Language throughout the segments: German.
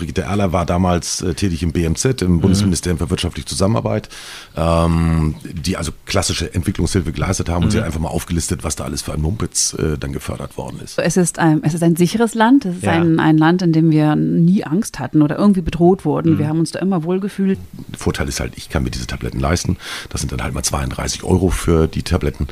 Brigitte Erler war damals äh, tätig im BMZ, im Bundesministerium für wirtschaftliche Zusammenarbeit, ähm, die also klassische Entwicklungshilfe geleistet haben und sie hat einfach mal aufgelistet, was da alles für ein Mumpitz äh, dann gefördert worden ist. Es ist ein, es ist ein sicheres Land. Es ist Ja. ein, ein Land, in dem wir nie Angst hatten oder irgendwie bedroht wurden. Wir haben uns da immer wohlgefühlt. Der Vorteil ist halt, ich kann mir diese Tabletten leisten. Das sind dann halt mal 32 Euro für die Tabletten.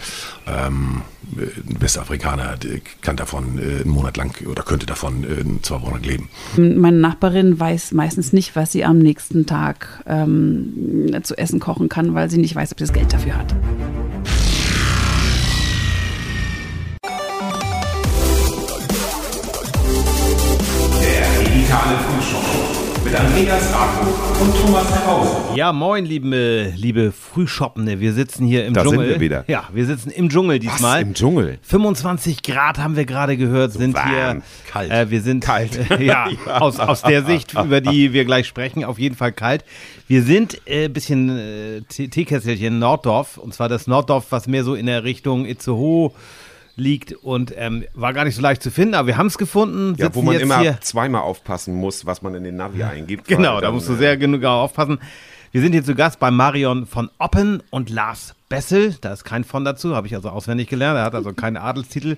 Ähm, ein Westafrikaner kann davon äh, einen Monat lang oder könnte davon äh, in zwei Wochen leben. Meine Nachbarin weiß meistens nicht, was sie am nächsten Tag ähm, zu essen kochen kann, weil sie nicht weiß, ob sie das Geld dafür hat. Mit Andreas Rakow und Thomas Herrhausen. Ja, moin, liebe, liebe Frühschoppende. Wir sitzen hier im Da sind Dschungel. wir wieder. Ja, wir sitzen im Dschungel diesmal. im Dschungel? 25 Grad haben wir gerade gehört, sind warm. hier. Kalt. Äh, wir sind Kalt. ja, aus, aus der Sicht, über die wir gleich sprechen, auf jeden Fall kalt. Wir sind ein äh, bisschen äh, Tee- Teekesselchen Norddorf, und zwar das Norddorf, was mehr so in der Richtung Itzehoe liegt und ähm, war gar nicht so leicht zu finden, aber wir haben es gefunden. Ja, wo man immer hier. zweimal aufpassen muss, was man in den Navi eingibt. Genau, da dann, musst du äh, sehr genug aufpassen. Wir sind hier zu Gast bei Marion von Oppen und Lars Bessel. Da ist kein von dazu, habe ich also auswendig gelernt. Er hat also keinen Adelstitel.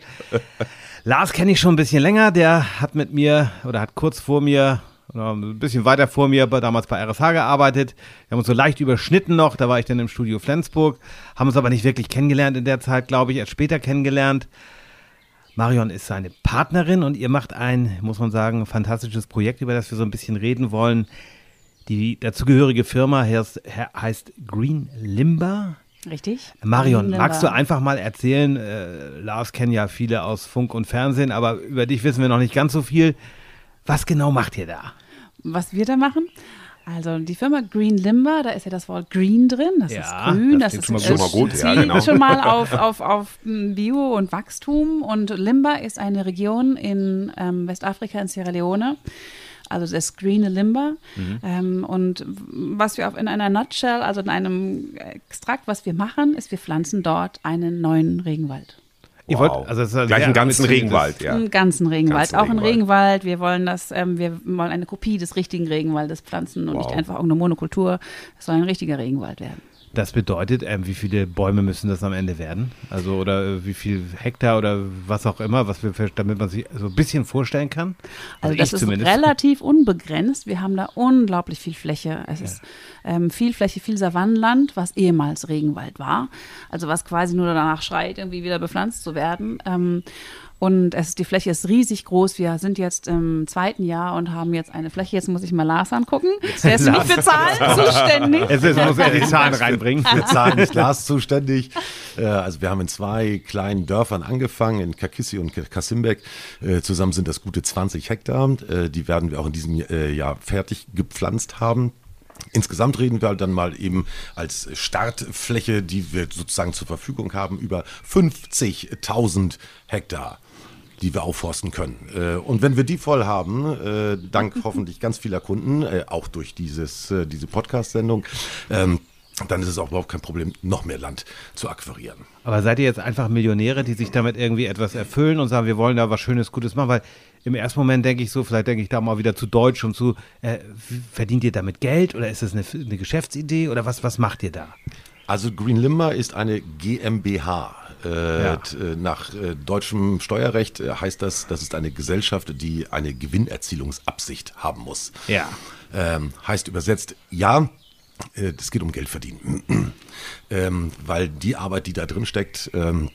Lars kenne ich schon ein bisschen länger. Der hat mit mir oder hat kurz vor mir ein bisschen weiter vor mir damals bei RSH gearbeitet. Wir haben uns so leicht überschnitten noch. Da war ich dann im Studio Flensburg. Haben uns aber nicht wirklich kennengelernt in der Zeit, glaube ich. Erst später kennengelernt. Marion ist seine Partnerin und ihr macht ein, muss man sagen, fantastisches Projekt, über das wir so ein bisschen reden wollen. Die dazugehörige Firma heißt, heißt Green Limber. Richtig? Marion, magst du einfach mal erzählen, äh, Lars kennen ja viele aus Funk und Fernsehen, aber über dich wissen wir noch nicht ganz so viel. Was genau macht ihr da? Was wir da machen? Also die Firma Green Limber, da ist ja das Wort Green drin, das Ja, ist grün, das das, ist schon mal gut, ja, genau. schon mal auf, auf, auf mm, Bio und Wachstum und Limber ist eine Region in ähm, Westafrika, in Sierra Leone. Also das grüne Limber. Mhm. Ähm, und was wir auf, in einer Nutshell, also in einem Extrakt, was wir machen, ist, wir pflanzen dort einen neuen Regenwald. Ihr Wow. wollt, also es ist ein Gleich einen ganzen Regenwald, ja. Einen ganzen Regenwald, Ganzen auch einen Regenwald. Regenwald. Wir wollen das, ähm, wir wollen eine Kopie des richtigen Regenwaldes pflanzen und Wow. nicht einfach irgendeine Monokultur. Es soll ein richtiger Regenwald werden. Das bedeutet, ähm, wie viele Bäume müssen das am Ende werden? Also oder äh, wie viel Hektar oder was auch immer, was wir, damit man sich so ein bisschen vorstellen kann? Also, ich das ist zumindest. relativ unbegrenzt. Wir haben da unglaublich viel Fläche. Es ist ähm, viel Fläche, viel Savannenland, was ehemals Regenwald war. Also was quasi nur danach schreit, irgendwie wieder bepflanzt zu werden. Ähm, und es, die Fläche ist riesig groß. Wir sind jetzt im zweiten Jahr und haben jetzt eine Fläche. Jetzt muss ich mal Lars angucken. Der ist nicht für Zahlen zuständig. Es ist, muss er die Zahlen reinbringen. Für Zahlen ist Lars zuständig. Äh, Also wir haben in zwei kleinen Dörfern angefangen, in Kakissi und Kasimbeck. Äh, Zusammen sind das gute 20 Hektar. Äh, Die werden wir auch in diesem Jahr fertig gepflanzt haben. Insgesamt reden wir dann mal eben als Startfläche, die wir sozusagen zur Verfügung haben, über 50.000 Hektar die wir aufforsten können. Äh, Und wenn wir die voll haben, äh, dank hoffentlich ganz vieler Kunden, äh, auch durch dieses, diese Podcast-Sendung, ähm, dann ist es auch überhaupt kein Problem, noch mehr Land zu akquirieren. Aber seid ihr jetzt einfach Millionäre, die sich damit irgendwie etwas erfüllen und sagen, wir wollen da was Schönes, Gutes machen? Weil im ersten Moment denke ich so, vielleicht denke ich da mal wieder zu deutsch und zu, äh, verdient ihr damit Geld oder ist das eine, eine Geschäftsidee oder was, was macht ihr da? Also Green Limber ist eine GmbH. Äh, Ja. äh, Nach äh, deutschem Steuerrecht äh, heißt das, das ist eine Gesellschaft, die eine Gewinnerzielungsabsicht haben muss. Ja. Ähm, heißt übersetzt, ja, äh, es geht um Geld verdienen. ähm, weil die Arbeit, die da drin steckt, ähm,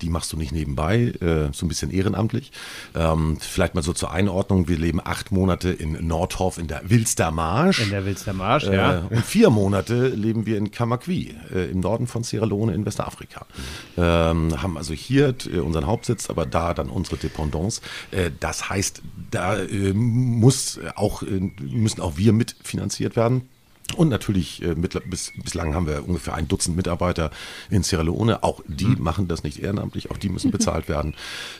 die machst du nicht nebenbei, äh, so ein bisschen ehrenamtlich. Ähm, vielleicht mal so zur Einordnung, wir leben acht Monate in Nordhof in der Wilstermarsch. In der Wilster Marsch, Äh, ja. und vier Monate leben wir in Kamakwi, äh, im Norden von Sierra Leone in Westafrika. Ähm, haben also hier äh, unseren Hauptsitz, aber da dann unsere Dependance. Äh, das heißt, da äh, muss auch, müssen auch wir mitfinanziert werden. Und natürlich, äh, bis, bislang haben wir ungefähr ein Dutzend Mitarbeiter in Sierra Leone. Auch die machen das nicht ehrenamtlich, auch die müssen bezahlt werden.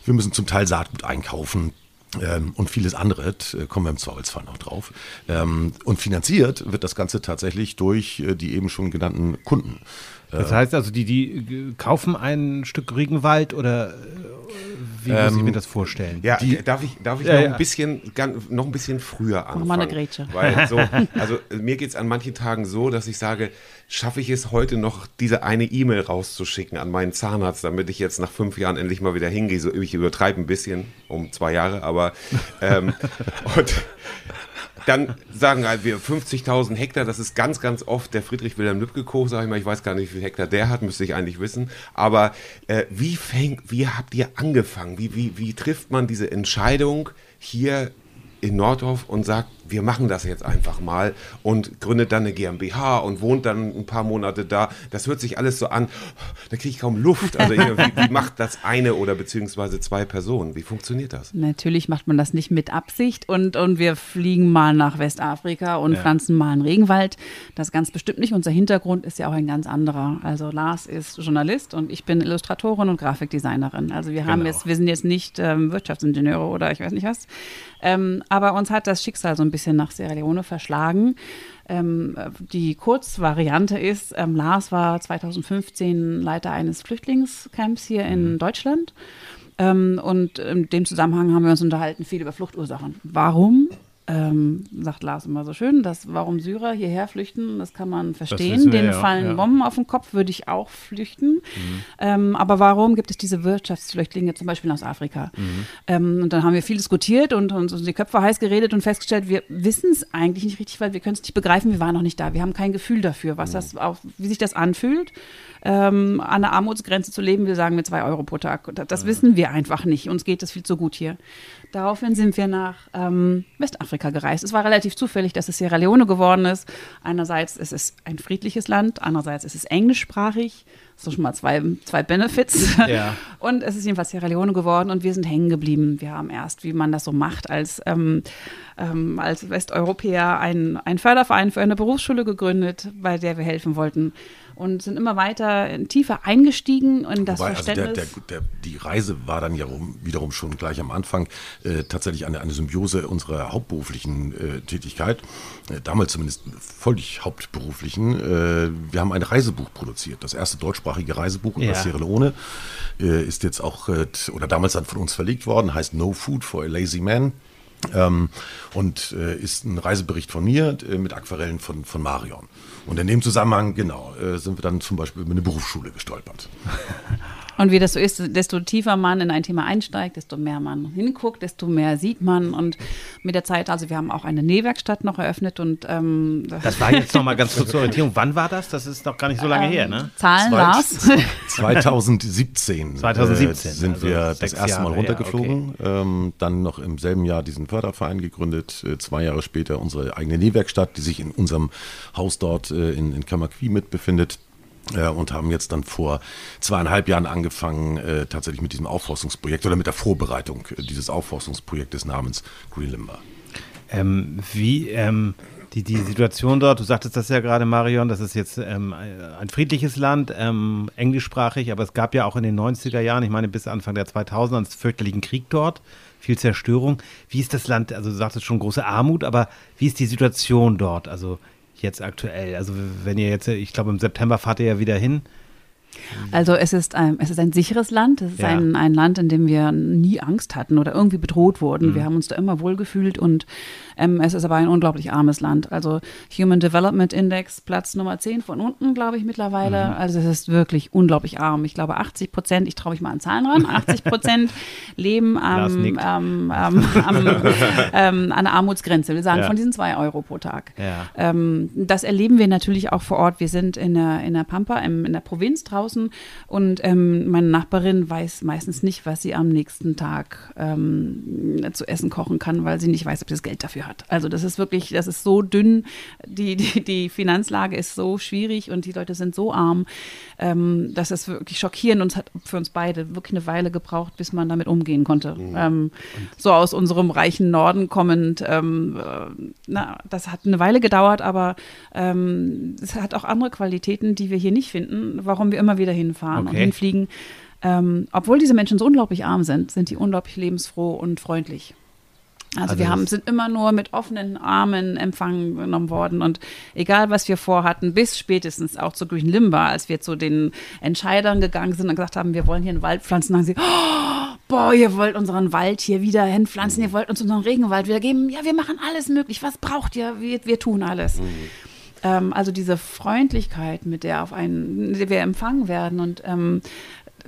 Wir müssen zum Teil Saatgut einkaufen. Ähm, und vieles andere, äh, kommen wir im Zweifelsfall noch drauf. Ähm, und finanziert wird das Ganze tatsächlich durch äh, die eben schon genannten Kunden. Das heißt also, die, die äh, kaufen ein Stück Regenwald oder äh, wie muss ich mir das vorstellen? Ja, darf ich, darf ich Ja, noch, ja. ein bisschen, ganz, noch ein bisschen früher anfangen? mal eine Grätsche. Weil so, also mir geht es an manchen Tagen so, dass ich sage, schaffe ich es heute noch, diese eine E-Mail rauszuschicken an meinen Zahnarzt, damit ich jetzt nach fünf Jahren endlich mal wieder hingehe. So, ich übertreibe ein bisschen, um zwei Jahre, aber ähm, und dann sagen halt wir 50.000 Hektar, das ist ganz, ganz oft der Friedrich Wilhelm Lübcke Koch, sag ich mal, ich weiß gar nicht, wie viel Hektar der hat, müsste ich eigentlich wissen. Aber äh, wie fängt, wie habt ihr angefangen? Wie, wie, wie trifft man diese Entscheidung hier in Nordhof und sagt, wir machen das jetzt einfach mal und gründet dann eine GmbH und wohnt dann ein paar Monate da. Das hört sich alles so an, da kriege ich kaum Luft. Also wie, wie macht das eine oder beziehungsweise zwei Personen? Wie funktioniert das? Natürlich macht man das nicht mit Absicht und, und wir fliegen mal nach Westafrika und pflanzen mal einen Regenwald. Das ganz bestimmt nicht. Unser Hintergrund ist ja auch ein ganz anderer. Also Lars ist Journalist und ich bin Illustratorin und Grafikdesignerin. Also wir haben Genau. jetzt, wir sind jetzt nicht ähm, Wirtschaftsingenieure oder ich weiß nicht was. Ähm, aber uns hat das Schicksal so ein bisschen nach Sierra Leone verschlagen. Ähm, die Kurzvariante ist, ähm, Lars war 2015 Leiter eines Flüchtlingscamps hier in Deutschland. Ähm, und in dem Zusammenhang haben wir uns unterhalten viel über Fluchtursachen. Warum? Ähm, sagt Lars immer so schön, dass warum Syrer hierher flüchten, das kann man verstehen. Denen ja, fallen ja. Bomben auf den Kopf, würde ich auch flüchten. Ähm, aber warum gibt es diese Wirtschaftsflüchtlinge zum Beispiel aus Afrika? Ähm, und dann haben wir viel diskutiert und uns die Köpfe heiß geredet und festgestellt, wir wissen es eigentlich nicht richtig, weil wir können es nicht begreifen, wir waren noch nicht da. Wir haben kein Gefühl dafür, was das auch, wie sich das anfühlt, ähm, an der Armutsgrenze zu leben. Wir sagen mit zwei Euro pro Tag. Das, das wissen wir einfach nicht. Uns geht es viel zu gut hier. Daraufhin sind wir nach ähm, Westafrika gereist. Es war relativ zufällig, dass es Sierra Leone geworden ist. Einerseits ist es ein friedliches Land, andererseits ist es englischsprachig. So schon mal zwei, zwei Benefits. Ja. Und es ist jedenfalls Sierra Leone geworden und wir sind hängen geblieben. Wir haben erst, wie man das so macht, als, ähm, ähm, als Westeuropäer einen, einen Förderverein für eine Berufsschule gegründet, bei der wir helfen wollten. Und sind immer weiter tiefer eingestiegen in das Wobei, also der, Verständnis. der, der, die Reise war dann ja rum, wiederum schon gleich am Anfang äh, tatsächlich eine, eine Symbiose unserer hauptberuflichen äh, Tätigkeit, äh, damals zumindest völlig hauptberuflichen. Äh, wir haben ein Reisebuch produziert, das erste deutschsprachige Reisebuch über Ja. Sierra Leone, äh, ist jetzt auch, oder damals dann von uns verlegt worden, heißt No Food for a Lazy Man. Ähm, und äh, ist ein Reisebericht von mir äh, mit Aquarellen von, von Marion. Und in dem Zusammenhang, genau, äh, sind wir dann zum Beispiel über eine Berufsschule gestolpert. Und wie das so ist, desto tiefer man in ein Thema einsteigt, desto mehr man hinguckt, desto mehr sieht man. Und mit der Zeit, also wir haben auch eine Nähwerkstatt noch eröffnet und ähm, Das war jetzt noch mal ganz kurz zur Orientierung. Wann war das? Das ist noch gar nicht so lange her, ne? Zahlen, Zwei- Lars. 2017, 2017, äh, sind also wir das erste Mal runtergeflogen. ähm, dann noch im selben Jahr diesen Förderverein gegründet. Äh, zwei Jahre später unsere eigene Nähwerkstatt, die sich in unserem Haus dort äh, in, in Kamakwi mit befindet. Und haben jetzt dann vor zweieinhalb Jahren angefangen, äh, tatsächlich mit diesem Aufforstungsprojekt oder mit der Vorbereitung äh, dieses Aufforstungsprojektes namens Green Limber. Ähm, wie ähm, die, die Situation dort, du sagtest das ja gerade, Marion, das ist jetzt ähm, ein friedliches Land, ähm, englischsprachig, aber es gab ja auch in den 90er Jahren, ich meine bis Anfang der 2000er, einen fürchterlichen Krieg dort, viel Zerstörung. Wie ist das Land, also du sagtest schon große Armut, aber wie ist die Situation dort, also jetzt aktuell? Also wenn ihr jetzt, ich glaube im September fahrt ihr ja wieder hin. Also es ist ein, es ist ein sicheres Land. Es ist Ja. ein, ein Land, in dem wir nie Angst hatten oder irgendwie bedroht wurden. Mhm. Wir haben uns da immer wohlgefühlt und ähm, es ist aber ein unglaublich armes Land. Also Human Development Index, Platz Nummer 10 von unten, glaube ich, mittlerweile. Mhm. Also es ist wirklich unglaublich arm. Ich glaube 80 Prozent, ich traue mich mal an Zahlen ran, 80 Prozent leben am, ähm, ähm, am, ähm, an der Armutsgrenze. Wir sagen Ja. von diesen zwei Euro pro Tag. Ja. Ähm, das erleben wir natürlich auch vor Ort. Wir sind in der, in der Pampa, im, in der Provinz draußen und ähm, meine Nachbarin weiß meistens nicht, was sie am nächsten Tag ähm, zu essen kochen kann, weil sie nicht weiß, ob sie das Geld dafür hat. Also das ist wirklich, das ist so dünn, die, die, die Finanzlage ist so schwierig und die Leute sind so arm, ähm, das ist wirklich schockierend und es hat für uns beide wirklich eine Weile gebraucht, bis man damit umgehen konnte. Ähm, so aus unserem reichen Norden kommend, ähm, äh, na, das hat eine Weile gedauert, aber ähm, es hat auch andere Qualitäten, die wir hier nicht finden, warum wir immer wieder hinfahren und Okay. hinfliegen. Ähm, obwohl diese Menschen so unglaublich arm sind, sind die unglaublich lebensfroh und freundlich. Also, Also wir haben, sind immer nur mit offenen Armen empfangen genommen worden und egal was wir vorhatten, bis spätestens auch zu Green Limber, als wir zu den Entscheidern gegangen sind und gesagt haben, wir wollen hier einen Wald pflanzen, sagen sie, oh, boah, ihr wollt unseren Wald hier wieder hinpflanzen, ihr wollt uns unseren Regenwald wieder geben. Ja, wir machen alles möglich. Was braucht ihr? Wir, wir tun alles. Ähm, also diese Freundlichkeit, mit der auf einen, wir empfangen werden und ähm,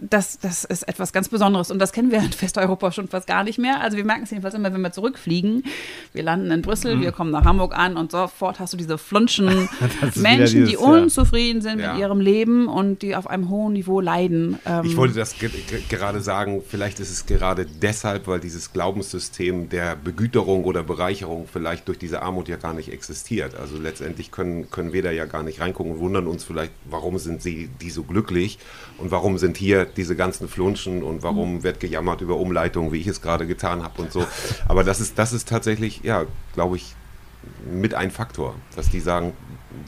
das, das ist etwas ganz Besonderes und das kennen wir in Westeuropa schon fast gar nicht mehr. Also wir merken es jedenfalls immer, wenn wir zurückfliegen. Wir landen in Brüssel, wir kommen nach Hamburg an und sofort hast du diese flunschen Menschen, die dieses, ja. unzufrieden sind Ja. mit ihrem Leben und die auf einem hohen Niveau leiden. Ähm, Ich wollte das ge ge gerade sagen, vielleicht ist es gerade deshalb, weil dieses Glaubenssystem der Begüterung oder Bereicherung vielleicht durch diese Armut ja gar nicht existiert. Also letztendlich können, können wir da ja gar nicht reingucken und wundern uns vielleicht, warum sind sie die so glücklich und warum sind hier diese ganzen Flunschen und warum wird gejammert über Umleitungen, wie ich es gerade getan habe und so. Aber das ist, das ist tatsächlich, ja, glaube ich, mit ein Faktor, dass die sagen,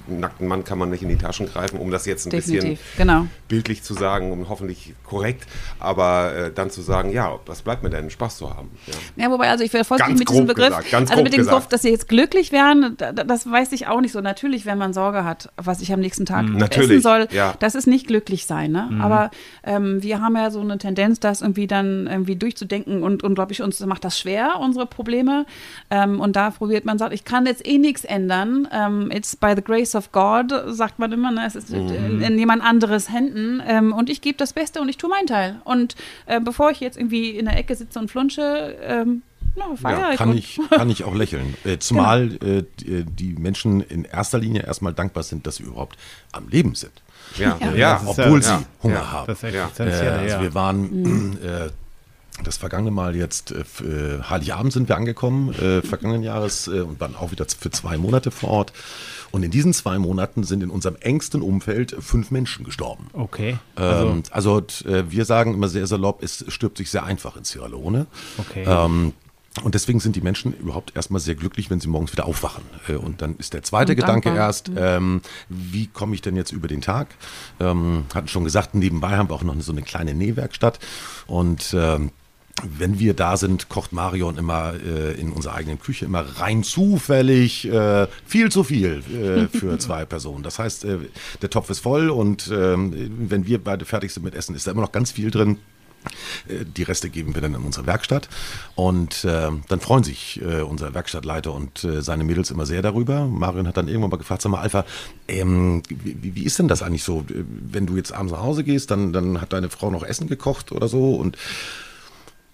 nackten Mann kann man nicht in die Taschen greifen, um das jetzt ein bisschen definitiv, genau. bildlich zu sagen und hoffentlich korrekt, aber äh, dann zu sagen, ja, was bleibt mir denn, Spaß zu haben. Ja. Ja, wobei, also ich wäre Ganz mit diesem grob Begriff, gesagt, ganz also grob mit dem. Begriff, dass sie jetzt glücklich wären, da- da- das weiß ich auch nicht so. Natürlich, wenn man Sorge hat, was ich am nächsten Tag essen Natürlich, soll, ja. das ist nicht glücklich sein. Ne? Aber ähm, wir haben ja so eine Tendenz, das irgendwie dann irgendwie durchzudenken und, und glaube ich, uns macht das schwer, unsere Probleme. Ähm, und da probiert man, sagt, ich kann jetzt eh nichts ändern. Ähm, it's by the grace of God, sagt man immer. Ne? Es ist in, in jemand anderes Händen. Ähm, und ich gebe das Beste und ich tue meinen Teil. Und äh, bevor ich jetzt irgendwie in der Ecke sitze und flunsche, ähm, Ja, ich. kann ich, kann ich auch lächeln. Äh, zumal äh, die, Menschen in erster Linie erstmal dankbar sind, dass sie überhaupt am Leben sind. Ja, Ja. ja. Ist Obwohl ja- sie ja, Hunger ja, haben. Das ist Ja. Äh, also ja. wir waren äh, das vergangene Mal jetzt, äh, äh, Heiligabend sind wir angekommen, äh, vergangenen Jahres äh, und waren auch wieder für zwei Monate vor Ort. Und in diesen zwei Monaten sind in unserem engsten Umfeld fünf Menschen gestorben. Okay. Ähm, also t- äh, wir sagen immer sehr salopp, es stirbt sich sehr einfach in Sierra Leone. Okay. Ähm, und deswegen sind die Menschen überhaupt erstmal sehr glücklich, wenn sie morgens wieder aufwachen. Äh, Und dann ist der zweite Und Gedanke dankbar. erst, ähm, wie komme ich denn jetzt über den Tag? Ähm, hatten schon gesagt, nebenbei haben wir auch noch so eine kleine Nähwerkstatt. Und ähm, wenn wir da sind, kocht Marion immer äh, in unserer eigenen Küche immer rein zufällig äh, viel zu viel äh, für zwei Personen. Das heißt, äh, der Topf ist voll und ähm, wenn wir beide fertig sind mit Essen, ist da immer noch ganz viel drin. Äh, Die Reste geben wir dann in unsere Werkstatt und äh, dann freuen sich äh, unser Werkstattleiter und äh, seine Mädels immer sehr darüber. Marion hat dann irgendwann mal gefragt, sag mal Alpha, ähm, wie, wie ist denn das eigentlich so, äh, wenn du jetzt abends nach Hause gehst, dann, dann hat deine Frau noch Essen gekocht oder so und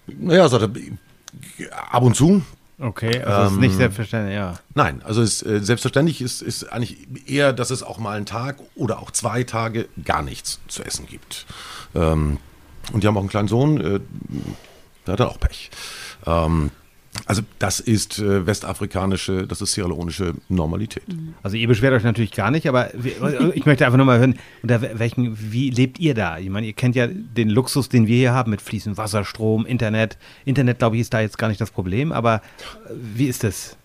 naja, sagt er, ab und zu. Okay, also ist nicht Ähm, selbstverständlich, ja. Nein, also es, äh, selbstverständlich ist, ist eigentlich eher, dass es auch mal einen Tag oder auch zwei Tage gar nichts zu essen gibt. Ähm, und die haben auch einen kleinen Sohn, äh, der hat auch Pech. Ähm, also das ist äh, westafrikanische, das ist sierra leonische Normalität. Also ihr beschwert euch natürlich gar nicht, aber wie- ich möchte einfach nur mal hören, unter welchen, wie lebt ihr da? Ich meine, ihr kennt ja den Luxus, den wir hier haben mit fließendem Wasser, Strom, Internet. Internet, glaube ich, ist da jetzt gar nicht das Problem, aber äh, wie ist das?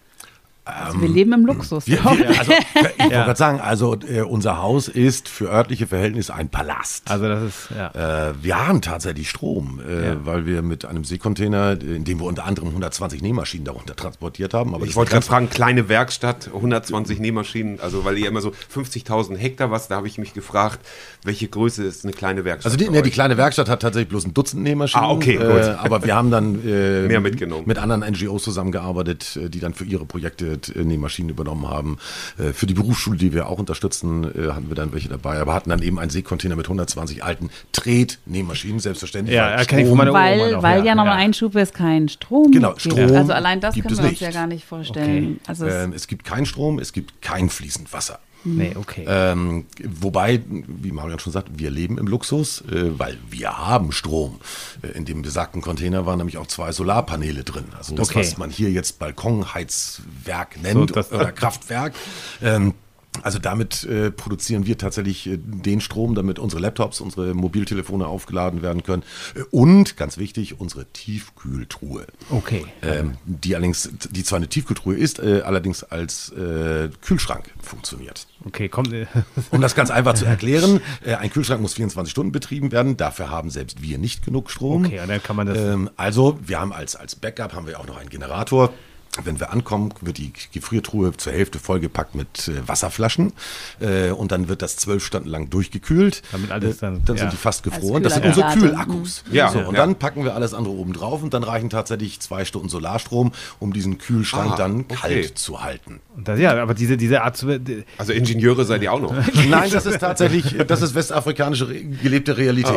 Also wir leben im Luxus. Wir, also, ich wollte Ja. gerade sagen, also äh, unser Haus ist für örtliche Verhältnisse ein Palast. Also das ist, ja. Äh, wir haben tatsächlich Strom, äh, Ja. weil wir mit einem Seekontainer, äh, in dem wir unter anderem 120 Nähmaschinen darunter transportiert haben. Aber Ich wollte gerade fragen, kleine Werkstatt, 120 Nähmaschinen, also weil ihr immer so 50.000 Hektar was, da habe ich mich gefragt, welche Größe ist eine kleine Werkstatt? Also die, ne, die kleine Werkstatt hat tatsächlich bloß ein Dutzend Nähmaschinen. Ah, okay, gut. Äh, aber wir haben dann äh, Mehr mitgenommen. mit anderen NGOs zusammengearbeitet, die dann für ihre Projekte Nähmaschinen übernommen haben. Äh, für die Berufsschule, die wir auch unterstützen, äh, hatten wir dann welche dabei, aber hatten dann eben einen Seekontainer mit 120 alten Tret-Nähmaschinen, selbstverständlich. Ja, weil erkenne ich Strom- von meiner Oma Weil, noch, weil ja, ja, nochmal ja. Einschub ist, kein Strom. Genau, gibt. Strom Also allein das können wir uns nicht. ja gar nicht vorstellen. Okay. Also es, Ähm, es gibt keinen Strom, es gibt kein fließend Wasser. Nee, okay. Ähm, wobei, wie Marian schon sagt, wir leben im Luxus, äh, weil wir haben Strom. Äh, in dem besagten Container waren nämlich auch zwei Solarpaneele drin. Also das, Okay. was man hier jetzt Balkonheizwerk nennt das- oder Kraftwerk. Ähm, also damit äh, produzieren wir tatsächlich äh, den Strom, damit unsere Laptops, unsere Mobiltelefone aufgeladen werden können. Äh, und, ganz wichtig, unsere Tiefkühltruhe. Okay. Ähm, die allerdings, die zwar eine Tiefkühltruhe ist, äh, allerdings als äh, Kühlschrank funktioniert. Okay, kommt. äh, Um das ganz einfach zu erklären, äh, ein Kühlschrank muss 24 Stunden betrieben werden. Dafür haben selbst wir nicht genug Strom. Okay, dann kann man das- Ähm, also wir haben als, als Backup haben wir auch noch einen Generator. Wenn wir ankommen, wird die Gefriertruhe zur Hälfte vollgepackt mit äh, Wasserflaschen äh, und dann wird das zwölf Stunden lang durchgekühlt. Damit alles dann- äh, dann ja. sind die fast gefroren. Das sind unsere. Kühlakkus. Ja, so, ja. und dann packen wir alles andere oben drauf und dann reichen tatsächlich zwei Stunden Solarstrom, um diesen Kühlschrank Ah, dann okay. kalt zu halten. Und das, ja, aber diese, diese Art zu. die- Also Ingenieure seid ihr auch noch. Nein, das ist tatsächlich, das ist westafrikanische gelebte Realität.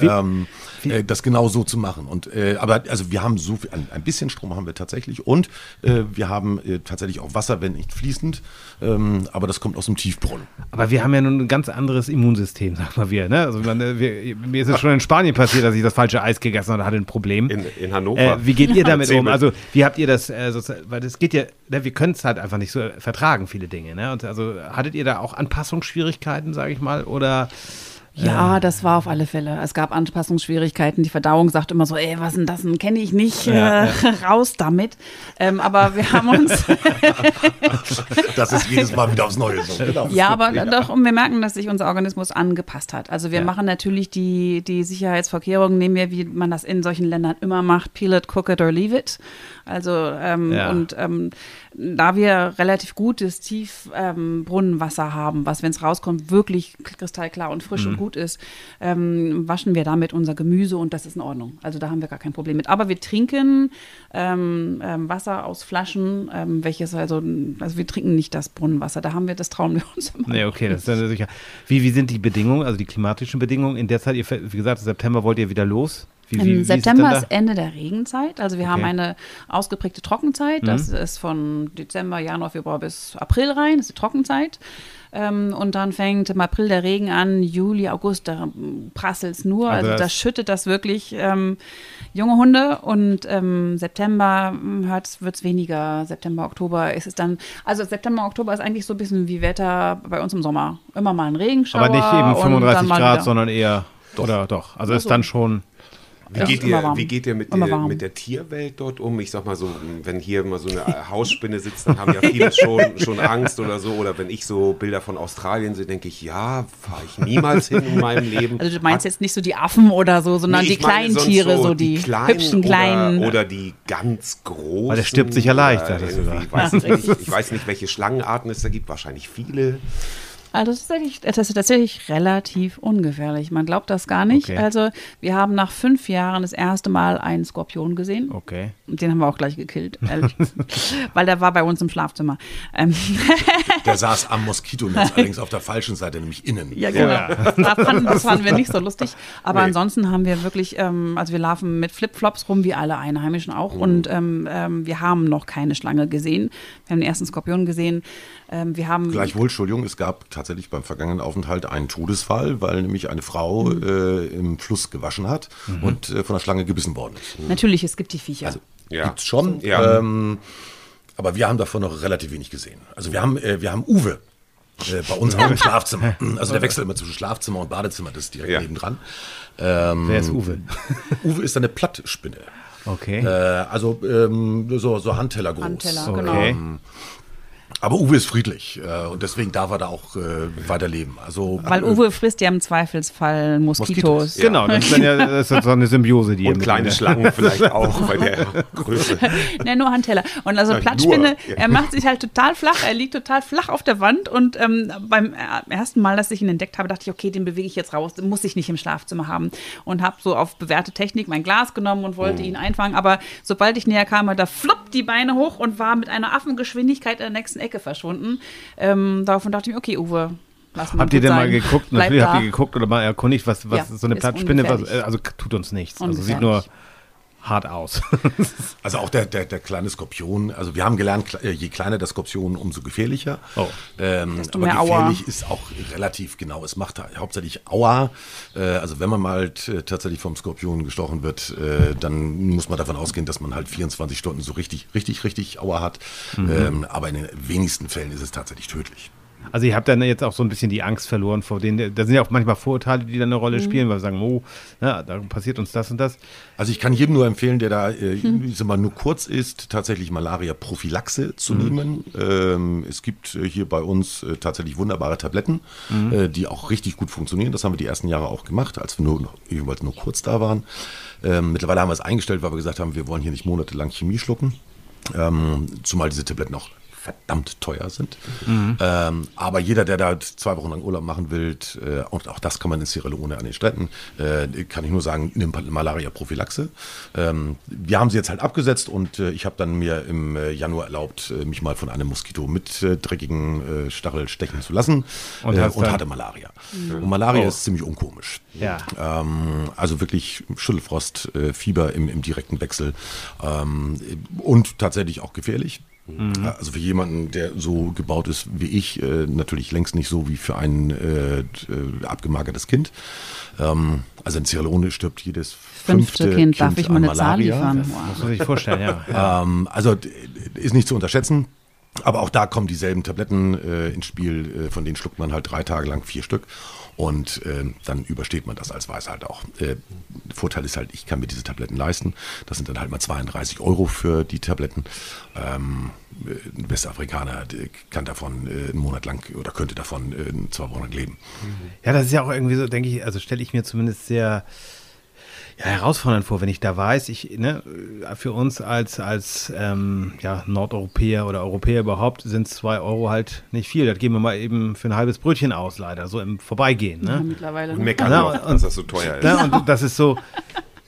Ähm, äh, das genau so zu machen. Und äh, aber also wir haben so viel, ein, ein bisschen Strom haben wir tatsächlich und äh, wir haben äh, tatsächlich auch Wasser, wenn nicht fließend. Ähm, aber das kommt aus dem Tiefbrunnen. Aber wir haben ja nun ein ganz anderes Immunsystem, sag mal wir. Ne? Also man, äh, wir, mir ist es schon in Spanien passiert, dass ich das falsche Eis gegessen habe und hatte ein Problem. In, in Hannover. Äh, wie geht ihr damit um? Also, wie habt ihr das, äh, sozusagen, weil das geht ja, ne, wir können es halt einfach nicht so vertragen, viele Dinge. Ne? Und also, hattet ihr da auch Anpassungsschwierigkeiten, sage ich mal? Oder Ja, das war auf alle Fälle. Es gab Anpassungsschwierigkeiten. Die Verdauung sagt immer so, ey, was denn das? denn? Kenne ich nicht. Ja, äh, Raus damit. Ähm, aber wir haben uns, Das ist jedes Mal wieder aufs Neue so. Genau. ja, aber doch, und wir merken, dass sich unser Organismus angepasst hat. Also wir Ja. machen natürlich die, die Sicherheitsvorkehrungen, nehmen wir, wie man das in solchen Ländern immer macht, peel it, cook it or leave it. Also ähm, Ja. und ähm, da wir relativ gutes Tiefbrunnenwasser haben, was, wenn es rauskommt, wirklich kristallklar und frisch und gut ist, ähm, waschen wir damit unser Gemüse und das ist in Ordnung. Also da haben wir gar kein Problem mit. Aber wir trinken ähm, ähm, Wasser aus Flaschen, ähm, welches also, also wir trinken nicht das Brunnenwasser. Da haben wir, das trauen wir uns immer. Nee, okay, das ist dann sicher. Wie, wie sind die Bedingungen, also die klimatischen Bedingungen? In der Zeit, ihr, wie gesagt, im September wollt ihr wieder los. Wie, wie, Im September denn ist Ende der Regenzeit. Also wir haben Okay. eine ausgeprägte Trockenzeit. Das ist von Dezember, Januar, Februar bis April rein. Das ist die Trockenzeit. Ähm, und dann fängt im April der Regen an, Juli, August, da prasselt es nur. Also Also, da schüttet das wirklich ähm, junge Hunde. Und ähm, September wird es weniger. September, Oktober ist es dann. Also September, Oktober ist eigentlich so ein bisschen wie Wetter bei uns im Sommer. Immer mal ein Regenschauer. Aber nicht eben und 35 dann mal Grad, wieder- sondern eher. Oder doch. Also ist so. dann schon. Wie, Ja. geht Immer ihr, wie geht ihr mit Immer der, mit der Tierwelt dort um? Ich sag mal so, wenn hier mal so eine Hausspinne sitzt, dann haben ja viele schon, schon Angst oder so. Oder wenn ich so Bilder von Australien sehe, denke ich, ja, fahre ich niemals hin in meinem Leben. Also du meinst jetzt nicht so die Affen oder so, sondern Nee, die kleinen Tiere, so, die, kleinen hübschen kleinen. Oder, oder die ganz großen. Weil der stirbt sicher leicht, oder sagtest du irgendwie, da. weiß nicht, ich weiß nicht, welche Schlangenarten es da gibt. Wahrscheinlich viele. Also das ist, tatsächlich, das ist tatsächlich relativ ungefährlich. Man glaubt das gar nicht. Okay. Also wir haben nach fünf Jahren das erste Mal einen Skorpion gesehen. Okay. Und Den haben wir auch gleich gekillt, ehrlich. weil der war bei uns im Schlafzimmer. Ähm, Der saß am Moskitonetz, allerdings auf der falschen Seite, nämlich innen. Ja, genau. Da fanden, das fanden wir nicht so lustig. Aber Nee. ansonsten haben wir wirklich, ähm, also wir laufen mit Flipflops rum, wie alle Einheimischen auch. Mhm. Und ähm, ähm, wir haben noch keine Schlange gesehen. Wir haben den ersten Skorpion gesehen. Ähm, wir haben Gleichwohl, Entschuldigung, es gab tatsächlich beim vergangenen Aufenthalt einen Todesfall, weil nämlich eine Frau Mhm. äh, im Fluss gewaschen hat und äh, von der Schlange gebissen worden ist. natürlich, es gibt die Viecher. Also Ja. gibt's schon, Ja. ähm, aber wir haben davon noch relativ wenig gesehen. Also wir haben, äh, wir haben Uwe. Äh, bei uns im Schlafzimmer. Also der wechselt immer zwischen Schlafzimmer und Badezimmer, das ist direkt Ja. nebendran. Ähm, Wer ist Uwe? Uwe ist eine Plattspinne. Okay. Äh, also ähm, so, so Handteller groß. Handteller, okay. genau. Aber Uwe ist friedlich äh, und deswegen darf er da auch äh, weiterleben. Also, Weil Uwe frisst ja im Zweifelsfall Moskitos. Moskitos, ja. Genau, das ist dann ja das ist so eine Symbiose, die Und kleine Schlangen vielleicht auch bei der Größe. Ne, nur Handteller. Und also nur, ja. er macht sich halt total flach, er liegt total flach auf der Wand und ähm, beim äh, ersten Mal, dass ich ihn entdeckt habe, dachte ich, okay, den bewege ich jetzt raus, den muss ich nicht im Schlafzimmer haben und habe so auf bewährte Technik mein Glas genommen und wollte ihn einfangen, aber sobald ich näher kam, hat er flupp die Beine hoch und war mit einer Affengeschwindigkeit in der nächsten Ecke verschwunden. Ähm, daraufhin dachte ich mir, okay, Uwe, mal Habt ihr denn mal sein. geguckt? Bleib Natürlich habt ihr geguckt oder mal erkundigt, was, was Ja, so eine Plattspinne, was, äh, also tut uns nichts. Also sieht nur hart aus. Also auch der, der, der kleine Skorpion, also wir haben gelernt, äh, je kleiner der Skorpion, umso gefährlicher. Oh. Ähm, aber mehr Aua. gefährlich ist auch relativ genau. Es macht ha- hauptsächlich Aua. Äh, also wenn man mal tatsächlich vom Skorpion gestochen wird, äh, dann muss man davon ausgehen, dass man halt 24 Stunden so richtig, richtig, richtig Aua hat. Mhm. Ähm, aber in den wenigsten Fällen ist es tatsächlich tödlich. Also ihr habt dann jetzt auch so ein bisschen die Angst verloren vor denen. Da sind ja auch manchmal Vorurteile, die dann eine Mhm. Rolle spielen, weil wir sagen, oh, na, da passiert uns das und das. Also ich kann jedem nur empfehlen, der da äh, ich sag mal, nur kurz ist, tatsächlich Malaria-Prophylaxe zu nehmen. Ähm, es gibt äh, hier bei uns äh, tatsächlich wunderbare Tabletten, äh, die auch richtig gut funktionieren. Das haben wir die ersten Jahre auch gemacht, als wir nur, noch- jeweils nur kurz da waren. Ähm, mittlerweile haben wir es eingestellt, weil wir gesagt haben, wir wollen hier nicht monatelang Chemie schlucken. Ähm, zumal diese Tabletten auch verdammt teuer sind. Mhm. Ähm, aber jeder, der da zwei Wochen lang Urlaub machen will, äh, und auch das kann man in Sierra Leone an den Stränden, äh, kann ich nur sagen, nimm Malaria-Prophylaxe. Ähm, wir haben sie jetzt halt abgesetzt und äh, ich habe dann mir im äh, Januar erlaubt, äh, mich mal von einem Moskito mit äh, dreckigen äh, Stachel stechen zu lassen Und und, äh, hatte Malaria. Und Malaria Oh. ist ziemlich unkomisch. Ja. Ähm, also wirklich Schüttelfrost, äh, Fieber im, im direkten Wechsel ähm, und tatsächlich auch gefährlich. Also für jemanden, der so gebaut ist wie ich, äh, natürlich längst nicht so wie für ein äh, äh, abgemagertes Kind. Ähm, also in Sierra Leone stirbt jedes Fünfte fünfte Kind, darf ich mal an eine Zahl Malaria. liefern? Muss Wow. man sich vorstellen, ja. ja. Ähm, also ist nicht zu unterschätzen. Aber auch da kommen dieselben Tabletten äh, ins Spiel, äh, von denen schluckt man halt drei Tage lang vier Stück und äh, dann übersteht man das als Weiß halt auch. Äh, Vorteil ist halt, ich kann mir diese Tabletten leisten. Das sind dann halt mal 32 Euro für die Tabletten. Ähm, äh, ein Westafrikaner kann davon äh, einen Monat lang oder könnte davon äh, zwei lang leben. Ja, das ist ja auch irgendwie so, denke ich, also stelle ich mir zumindest sehr ja, herausfordernd vor, wenn ich da weiß, ich, ne, für uns als, als ähm, ja, Nordeuropäer oder Europäer überhaupt sind zwei Euro halt nicht viel. Das geben wir mal eben für ein halbes Brötchen aus, leider, so im Vorbeigehen. Ja, Ne? mittlerweile. Und meckern Ja, und- dass das so teuer ist. Ne? Und das ist so,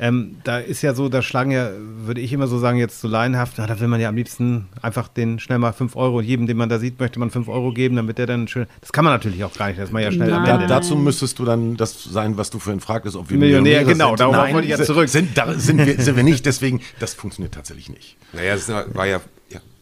ähm, da ist ja so, da schlagen ja, würde ich immer so sagen, jetzt so laienhaft, na, da will man ja am liebsten einfach den schnell mal 5 Euro, jedem, den man da sieht, möchte man 5 Euro geben, damit der dann schön, das kann man natürlich auch gar nicht, das ist man ja schnell am Nein. Da, Ende. dazu müsstest du dann das sein, was du vorhin fragtest, ob wir Millionär, Millionäre genau, sind. darauf Nein, wollte ich ja zurück. Sind, da sind, wir, sind wir nicht, deswegen, das funktioniert tatsächlich nicht. Naja, das war ja,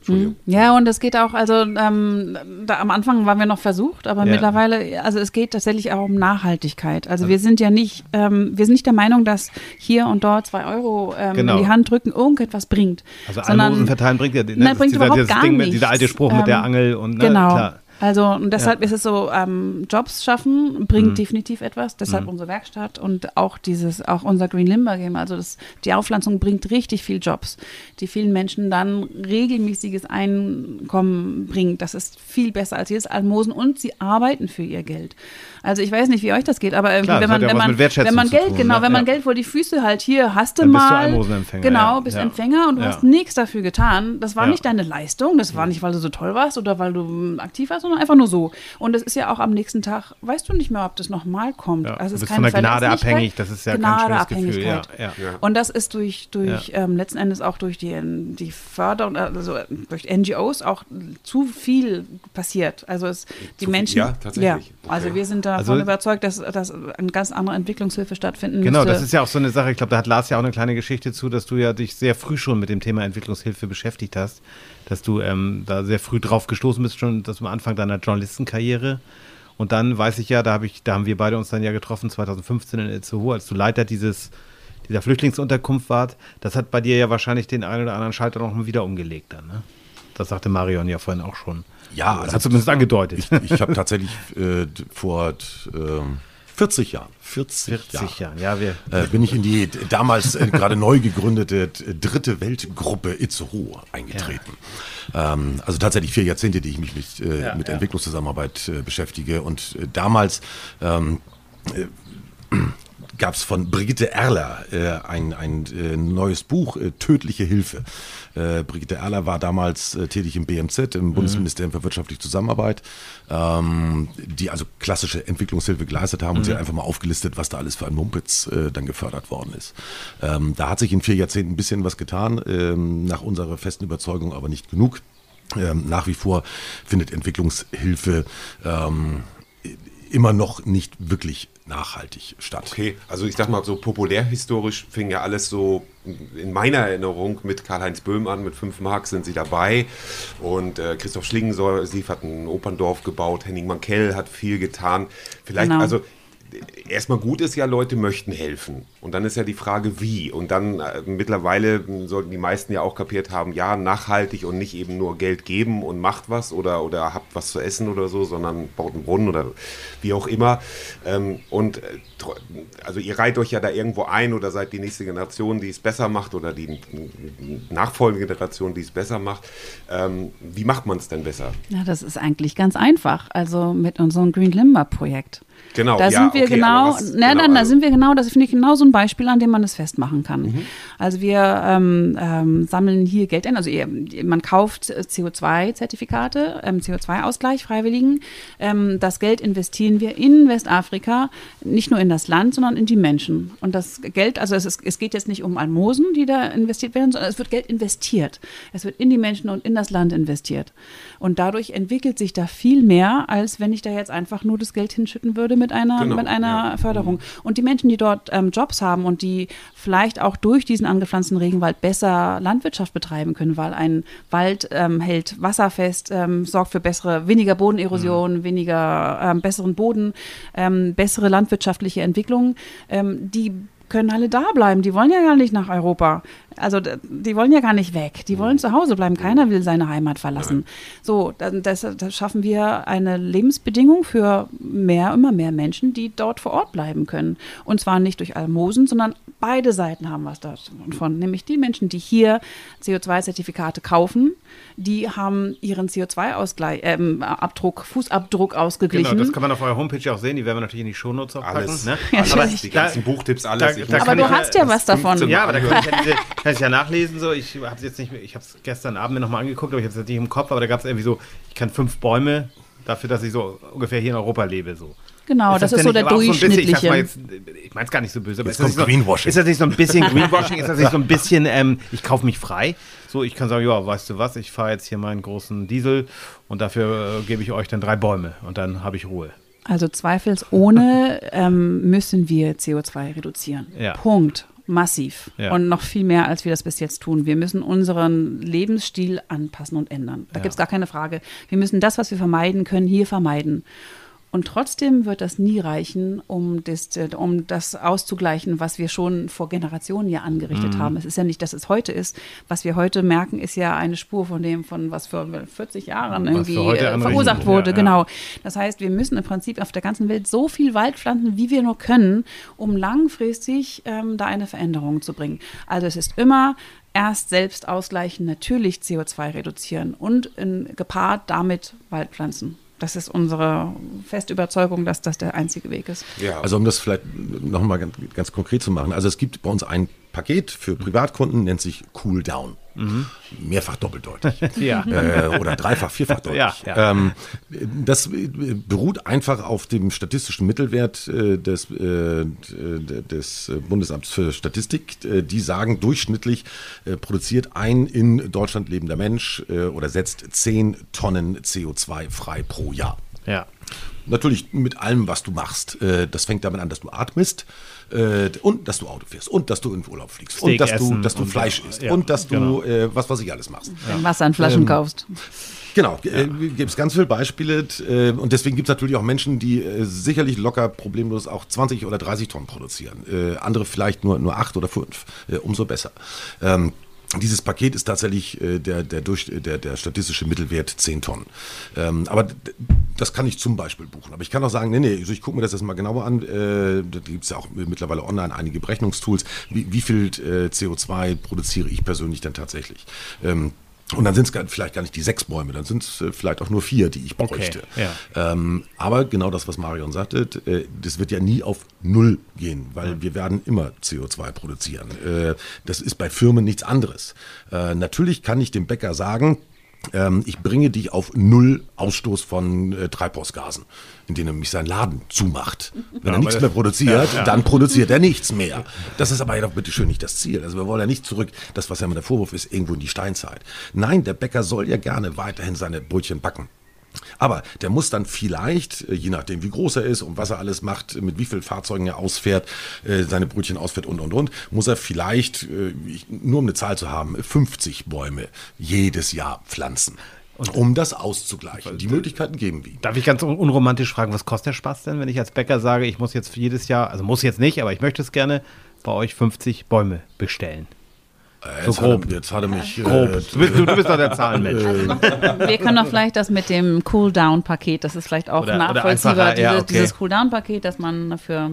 Entschuldigung. Ja, und es geht auch, also ähm, da, am Anfang waren wir noch versucht, aber Ja. mittlerweile, also es geht tatsächlich auch um Nachhaltigkeit. Also wir sind ja nicht, ähm, wir sind nicht der Meinung, dass hier und dort zwei Euro ähm, Genau. in die Hand drücken irgendetwas bringt. Also sondern- Almosen verteilen bringt ja, ne, Nein, bringt dieser, überhaupt gar Ding nichts. dieser alte Spruch mit der Ähm, Angel und ne, genau. klar. Also und deshalb ist es so, ähm, Jobs schaffen bringt definitiv etwas. Deshalb unsere Werkstatt und auch dieses, auch unser Green Limber Game. Also das, die Aufpflanzung bringt richtig viel Jobs, die vielen Menschen dann regelmäßiges Einkommen bringt. Das ist viel besser als jedes Almosen und sie arbeiten für ihr Geld. Also ich weiß nicht, wie euch das geht, aber Klar, das wenn man, ja wenn man, wenn man zu Geld, tun, genau, ne? wenn man Ja. Geld vor die Füße halt, hier hast du Dann bist du mal, Almosenempfänger, genau, bist Ja. Empfänger und du hast nichts dafür getan. Das war nicht deine Leistung, das war nicht, weil du so toll warst oder weil du mm, aktiv warst, sondern einfach nur so. Und es ist ja auch am nächsten Tag, weißt du nicht mehr, ob das nochmal kommt. Ja, Also es ist von der Gnade abhängig, das ist ja kein schönes Gefühl. Und das ist durch, durch ähm, letzten Endes auch durch die, die Förderung, also durch NGOs auch zu viel passiert. Also es, die viel? Menschen. Ja, tatsächlich. Ja, Okay. also wir sind davon Also- überzeugt, dass, dass eine ganz andere Entwicklungshilfe stattfinden Genau, müsste. das ist ja auch so eine Sache. Ich glaube, da hat Lars ja auch eine kleine Geschichte zu, dass du ja dich sehr früh schon mit dem Thema Entwicklungshilfe beschäftigt hast, dass du ähm, da sehr früh drauf gestoßen bist, schon das am Anfang deiner Journalistenkarriere. Und dann weiß ich ja, da, hab ich, da haben wir beide uns dann ja getroffen, 2015 in Itzehoe, als du Leiter dieses, dieser Flüchtlingsunterkunft wart. Das hat bei dir ja wahrscheinlich den einen oder anderen Schalter noch mal wieder umgelegt dann, ne? Das sagte Marion ja vorhin auch schon. Ja, Oder also hat zumindest angedeutet. Ich, ich habe tatsächlich äh, vor ähm, 40 Jahren, 40, 40 Jahren, Jahren, ja, wir. äh, bin ich in die damals äh, gerade neu gegründete d- dritte Weltgruppe Itzehoe eingetreten. Ähm, also tatsächlich vier Jahrzehnte, die ich mich mit, äh, Ja, mit ja. Entwicklungszusammenarbeit äh, beschäftige. Und äh, damals ähm, gab es von Brigitte Erler äh, ein, ein äh, neues Buch, äh, Tödliche Hilfe. Äh, Brigitte Erler war damals äh, tätig im BMZ, im Bundesministerium für wirtschaftliche Zusammenarbeit, ähm, die also klassische Entwicklungshilfe geleistet haben und sie hat einfach mal aufgelistet, was da alles für ein Mumpitz äh, dann gefördert worden ist. Ähm, da hat sich in vier Jahrzehnten ein bisschen was getan, ähm, nach unserer festen Überzeugung aber nicht genug. Ähm, nach wie vor findet Entwicklungshilfe ähm, immer noch nicht wirklich nachhaltig statt. Okay, also ich sag mal, so populärhistorisch fing ja alles so in meiner Erinnerung mit Karl-Heinz Böhm an, mit 5 Mark sind sie dabei und äh, Christoph Schlingensief hat ein Operndorf gebaut, Henning Mankell hat viel getan. Vielleicht, Genau. also erstmal gut ist ja, Leute möchten helfen. Und dann ist ja die Frage, wie. Und dann äh, mittlerweile m, sollten die meisten ja auch kapiert haben, ja, nachhaltig und nicht eben nur Geld geben und macht was oder, oder habt was zu essen oder so, sondern baut einen Brunnen oder wie auch immer. Ähm, und äh, also ihr reiht euch ja da irgendwo ein oder seid die nächste Generation, die es besser macht oder die nachfolgende Generation, die es besser macht. Ähm, wie macht man es denn besser? Ja, das ist eigentlich ganz einfach. Also mit unserem Green Limber Projekt. Genau, Da ja, sind wir okay, genau, was- na, genau, dann, da also- sind wir genau, das finde ich genau so ein Beispiel, an dem man es festmachen kann. Mhm. Also wir ähm, ähm, sammeln hier Geld ein, also ihr, man kauft äh, CO2-Zertifikate, ähm, CO2-Ausgleich, Freiwilligen. Ähm, das Geld investieren wir in Westafrika, nicht nur in das Land, sondern in die Menschen. Und das Geld, also es, ist, es geht jetzt nicht um Almosen, die da investiert werden, sondern es wird Geld investiert. Es wird in die Menschen und in das Land investiert. Und dadurch entwickelt sich da viel mehr, als wenn ich da jetzt einfach nur das Geld hinschütten würde mit einer, Genau, mit einer ja. Förderung. Und die Menschen, die dort ähm, Jobs haben und die vielleicht auch durch diesen angepflanzten Regenwald besser Landwirtschaft betreiben können, weil ein Wald ähm, hält Wasser fest, ähm, sorgt für bessere, weniger Bodenerosion, weniger ähm, besseren Boden, ähm, bessere landwirtschaftliche Entwicklung, ähm, die können alle da bleiben. Die wollen ja gar nicht nach Europa. Also die wollen ja gar nicht weg. Die wollen zu Hause bleiben. Keiner will seine Heimat verlassen. So, dann das, das schaffen wir eine Lebensbedingung für mehr, immer mehr Menschen, die dort vor Ort bleiben können. Und zwar nicht durch Almosen, sondern beide Seiten haben was davon. Nämlich die Menschen, die hier CO2-Zertifikate kaufen, die haben ihren CO2-Ausgleich, ähm, Abdruck, Fußabdruck ausgeglichen. Genau, das kann man auf eurer Homepage ja auch sehen. Die werden wir natürlich in die Shownotes auch packen. Alles. Ne? Alles, Aber die da, ganzen Buchtipps, alles. da- da Aber du ich hast ja- ja was davon. 15 ja, aber da kann ich ja, diese, kann ich ja nachlesen. So. Ich habe es jetzt nicht mehr, ich habe es gestern Abend mir nochmal angeguckt, aber ich habe es jetzt nicht im Kopf. Aber da gab es irgendwie so, ich kann fünf Bäume dafür, dass ich so ungefähr hier in Europa lebe. So. Genau, das ist denn so der auch so bisschen- ich, durchschnittliche. meine es gar nicht so böse, aber Jetzt ist das, so, Greenwashing. ist das nicht so ein bisschen Greenwashing? ist das nicht so ein bisschen, ähm, ich kaufe mich frei? So, ich kann sagen, ja, weißt du was, ich fahre jetzt hier meinen großen Diesel und dafür äh, gebe ich euch dann drei Bäume und dann habe ich Ruhe. Also zweifelsohne ähm, müssen wir CO2 reduzieren. Ja. Punkt. Massiv. Ja. Und noch viel mehr, als wir das bis jetzt tun. Wir müssen unseren Lebensstil anpassen und ändern. Da Ja. gibt es gar keine Frage. Wir müssen das, was wir vermeiden können, hier vermeiden. Und trotzdem wird das nie reichen, um das, um das auszugleichen, was wir schon vor Generationen ja angerichtet Mhm. haben. Es ist ja nicht, dass es heute ist. Was wir heute merken, ist ja eine Spur von dem, von was vor 40 Jahren irgendwie äh, verursacht Ja, wurde. ja. Genau. Das heißt, wir müssen im Prinzip auf der ganzen Welt so viel Wald pflanzen, wie wir nur können, um langfristig ähm, da eine Veränderung zu bringen. Also es ist immer erst selbst ausgleichen, natürlich CO2 reduzieren und in, gepaart damit Wald pflanzen. Das ist unsere feste Überzeugung, dass das der einzige Weg ist. Ja, Also um das vielleicht nochmal ganz, ganz konkret zu machen. Also es gibt bei uns ein Paket für Privatkunden, nennt sich Cool Down. Mehrfach doppeldeutig. Ja. äh, oder dreifach, vierfach deutlich. Ja, ja. Ähm, das äh, beruht einfach auf dem statistischen Mittelwert äh, des, äh, d- des Bundesamts für Statistik. Äh, Die sagen, durchschnittlich äh, produziert ein in Deutschland lebender Mensch äh, oder setzt 10 Tonnen CO2 frei pro Jahr. Ja. Natürlich mit allem, was du machst. Äh, Das fängt damit an, dass du atmest äh, und dass du Auto fährst und dass du in Urlaub fliegst Steak und dass du, dass du und Fleisch ja, isst ja, und dass du genau. äh, was weiß ich alles machst. Wenn Wasser in Flaschen kaufst. Genau, äh, gibt es ganz viele Beispiele äh, und deswegen gibt es natürlich auch Menschen, die äh, sicherlich locker problemlos auch 20 oder 30 Tonnen produzieren. Andere vielleicht nur, nur 8 oder 5, äh, umso besser. Ähm, dieses Paket ist tatsächlich äh, der, der, durch, der, der statistische Mittelwert 10 Tonnen. Ähm, aber das kann ich zum Beispiel buchen. Aber ich kann auch sagen, nee, nee, also ich gucke mir das jetzt mal genauer an. Äh, da gibt es ja auch mittlerweile online einige Berechnungstools. Wie, wie viel äh, CO2 produziere ich persönlich denn tatsächlich? Ähm, und dann sind es vielleicht gar nicht die sechs Bäume, dann sind es äh, vielleicht auch nur vier, die ich bräuchte. ja. Ähm, aber genau das, was Marion sagte, äh, das wird ja nie auf Null gehen, weil wir werden immer CO2 produzieren. Äh, das ist bei Firmen nichts anderes. Äh, natürlich kann ich dem Bäcker sagen, ähm, ich bringe dich auf Null Ausstoß von äh, Treibhausgasen, indem er mich seinen Laden zumacht. Wenn er aber nichts mehr produziert, Ja, ja. dann produziert er nichts mehr. Das ist aber ja doch bitte schön nicht das Ziel. Also wir wollen ja nicht zurück, das was ja immer der Vorwurf ist, irgendwo in die Steinzeit. Nein, der Bäcker soll ja gerne weiterhin seine Brötchen backen. Aber der muss dann vielleicht, äh, je nachdem wie groß er ist und was er alles macht, mit wie vielen Fahrzeugen er ausfährt, äh, seine Brötchen ausfährt und und und, muss er vielleicht, äh, nur um eine Zahl zu haben, 50 Bäume jedes Jahr pflanzen. um das auszugleichen. Die Möglichkeiten geben wir. Darf ich ganz un unromantisch fragen, was kostet der Spaß denn, wenn ich als Bäcker sage, ich muss jetzt für jedes Jahr, also muss jetzt nicht, aber ich möchte es gerne, bei euch 50 Bäume bestellen? Äh, So jetzt grob. Hat er, jetzt hat er mich. Grob. Äh, Du bist, du, du bist doch der Zahlenmensch. Wir können doch vielleicht das mit dem Cool-Down-Paket, das ist vielleicht auch Oder- oder nachvollziehbar, ja, diese, okay. dieses Cool-Down-Paket, dass man für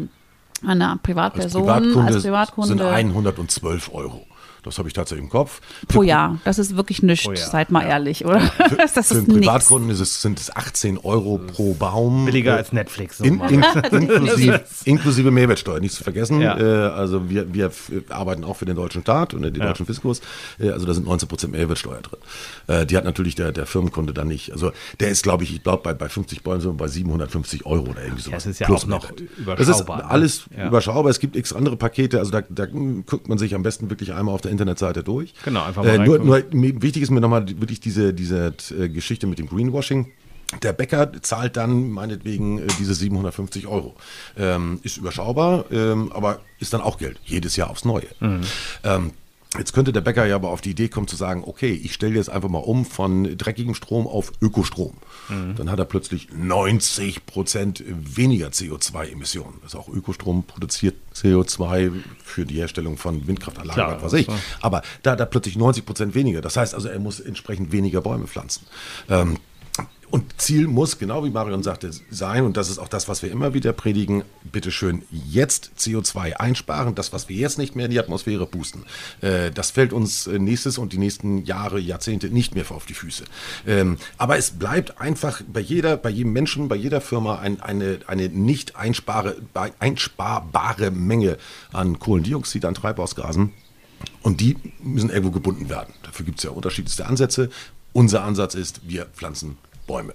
eine als Privatperson, Privatkunde, als Privatkunde sind 112 Euro. Das habe ich tatsächlich im Kopf. Pro Jahr. Das ist wirklich nichts, Jahr, seid mal ehrlich, oder? das Für ist einen nichts. Privatkunden ist es, sind es 18 Euro pro Baum. Billiger Äh, als Netflix. So In, in, inklusive, inklusive Mehrwertsteuer, nicht zu vergessen. Ja. Äh, also wir, wir arbeiten auch für den deutschen Staat und den deutschen Fiskus. Äh, also da sind 19% Mehrwertsteuer drin. Äh, die hat natürlich der, der Firmenkunde dann nicht. Also der ist, glaube ich, ich glaube bei, bei 50 Bäumen sind wir bei 750 Euro oder irgendwie sowas. das ist ja Plus auch noch Mehrwert. Das ist überschaubar, ne? alles Ja. überschaubar. Es gibt x andere Pakete. Also da, da guckt man sich am besten wirklich einmal auf der Internetseite durch. Genau, einfach mal äh, nur, nur wichtig ist mir nochmal wirklich diese, diese äh, Geschichte mit dem Greenwashing. Der Bäcker zahlt dann meinetwegen äh, diese 750 Euro. Ähm, ist überschaubar, ähm, aber ist dann auch Geld. Jedes Jahr aufs Neue. Ähm, Jetzt könnte der Bäcker ja aber auf die Idee kommen zu sagen, okay, ich stelle jetzt einfach mal um von dreckigem Strom auf Ökostrom. Dann hat er plötzlich 90 Prozent weniger CO2-Emissionen. Das ist auch Ökostrom produziert CO2 für die Herstellung von Windkraftanlagen, Klar, was weiß ich. Aber da hat er plötzlich 90 Prozent weniger. Das heißt also, er muss entsprechend weniger Bäume pflanzen. Ähm, und Ziel muss, genau wie Marion sagte, sein, und das ist auch das, was wir immer wieder predigen, bitteschön jetzt CO2 einsparen, das, was wir jetzt nicht mehr in die Atmosphäre pusten. Äh, das fällt uns äh, nächstes und die nächsten Jahre, Jahrzehnte nicht mehr auf die Füße. Ähm, aber es bleibt einfach bei jeder, bei jedem Menschen, bei jeder Firma ein, eine, eine nicht einsparbare Menge an Kohlendioxid, an Treibhausgasen. Und die müssen irgendwo gebunden werden. Dafür gibt es ja unterschiedlichste Ansätze. Unser Ansatz ist, wir pflanzen Bäume.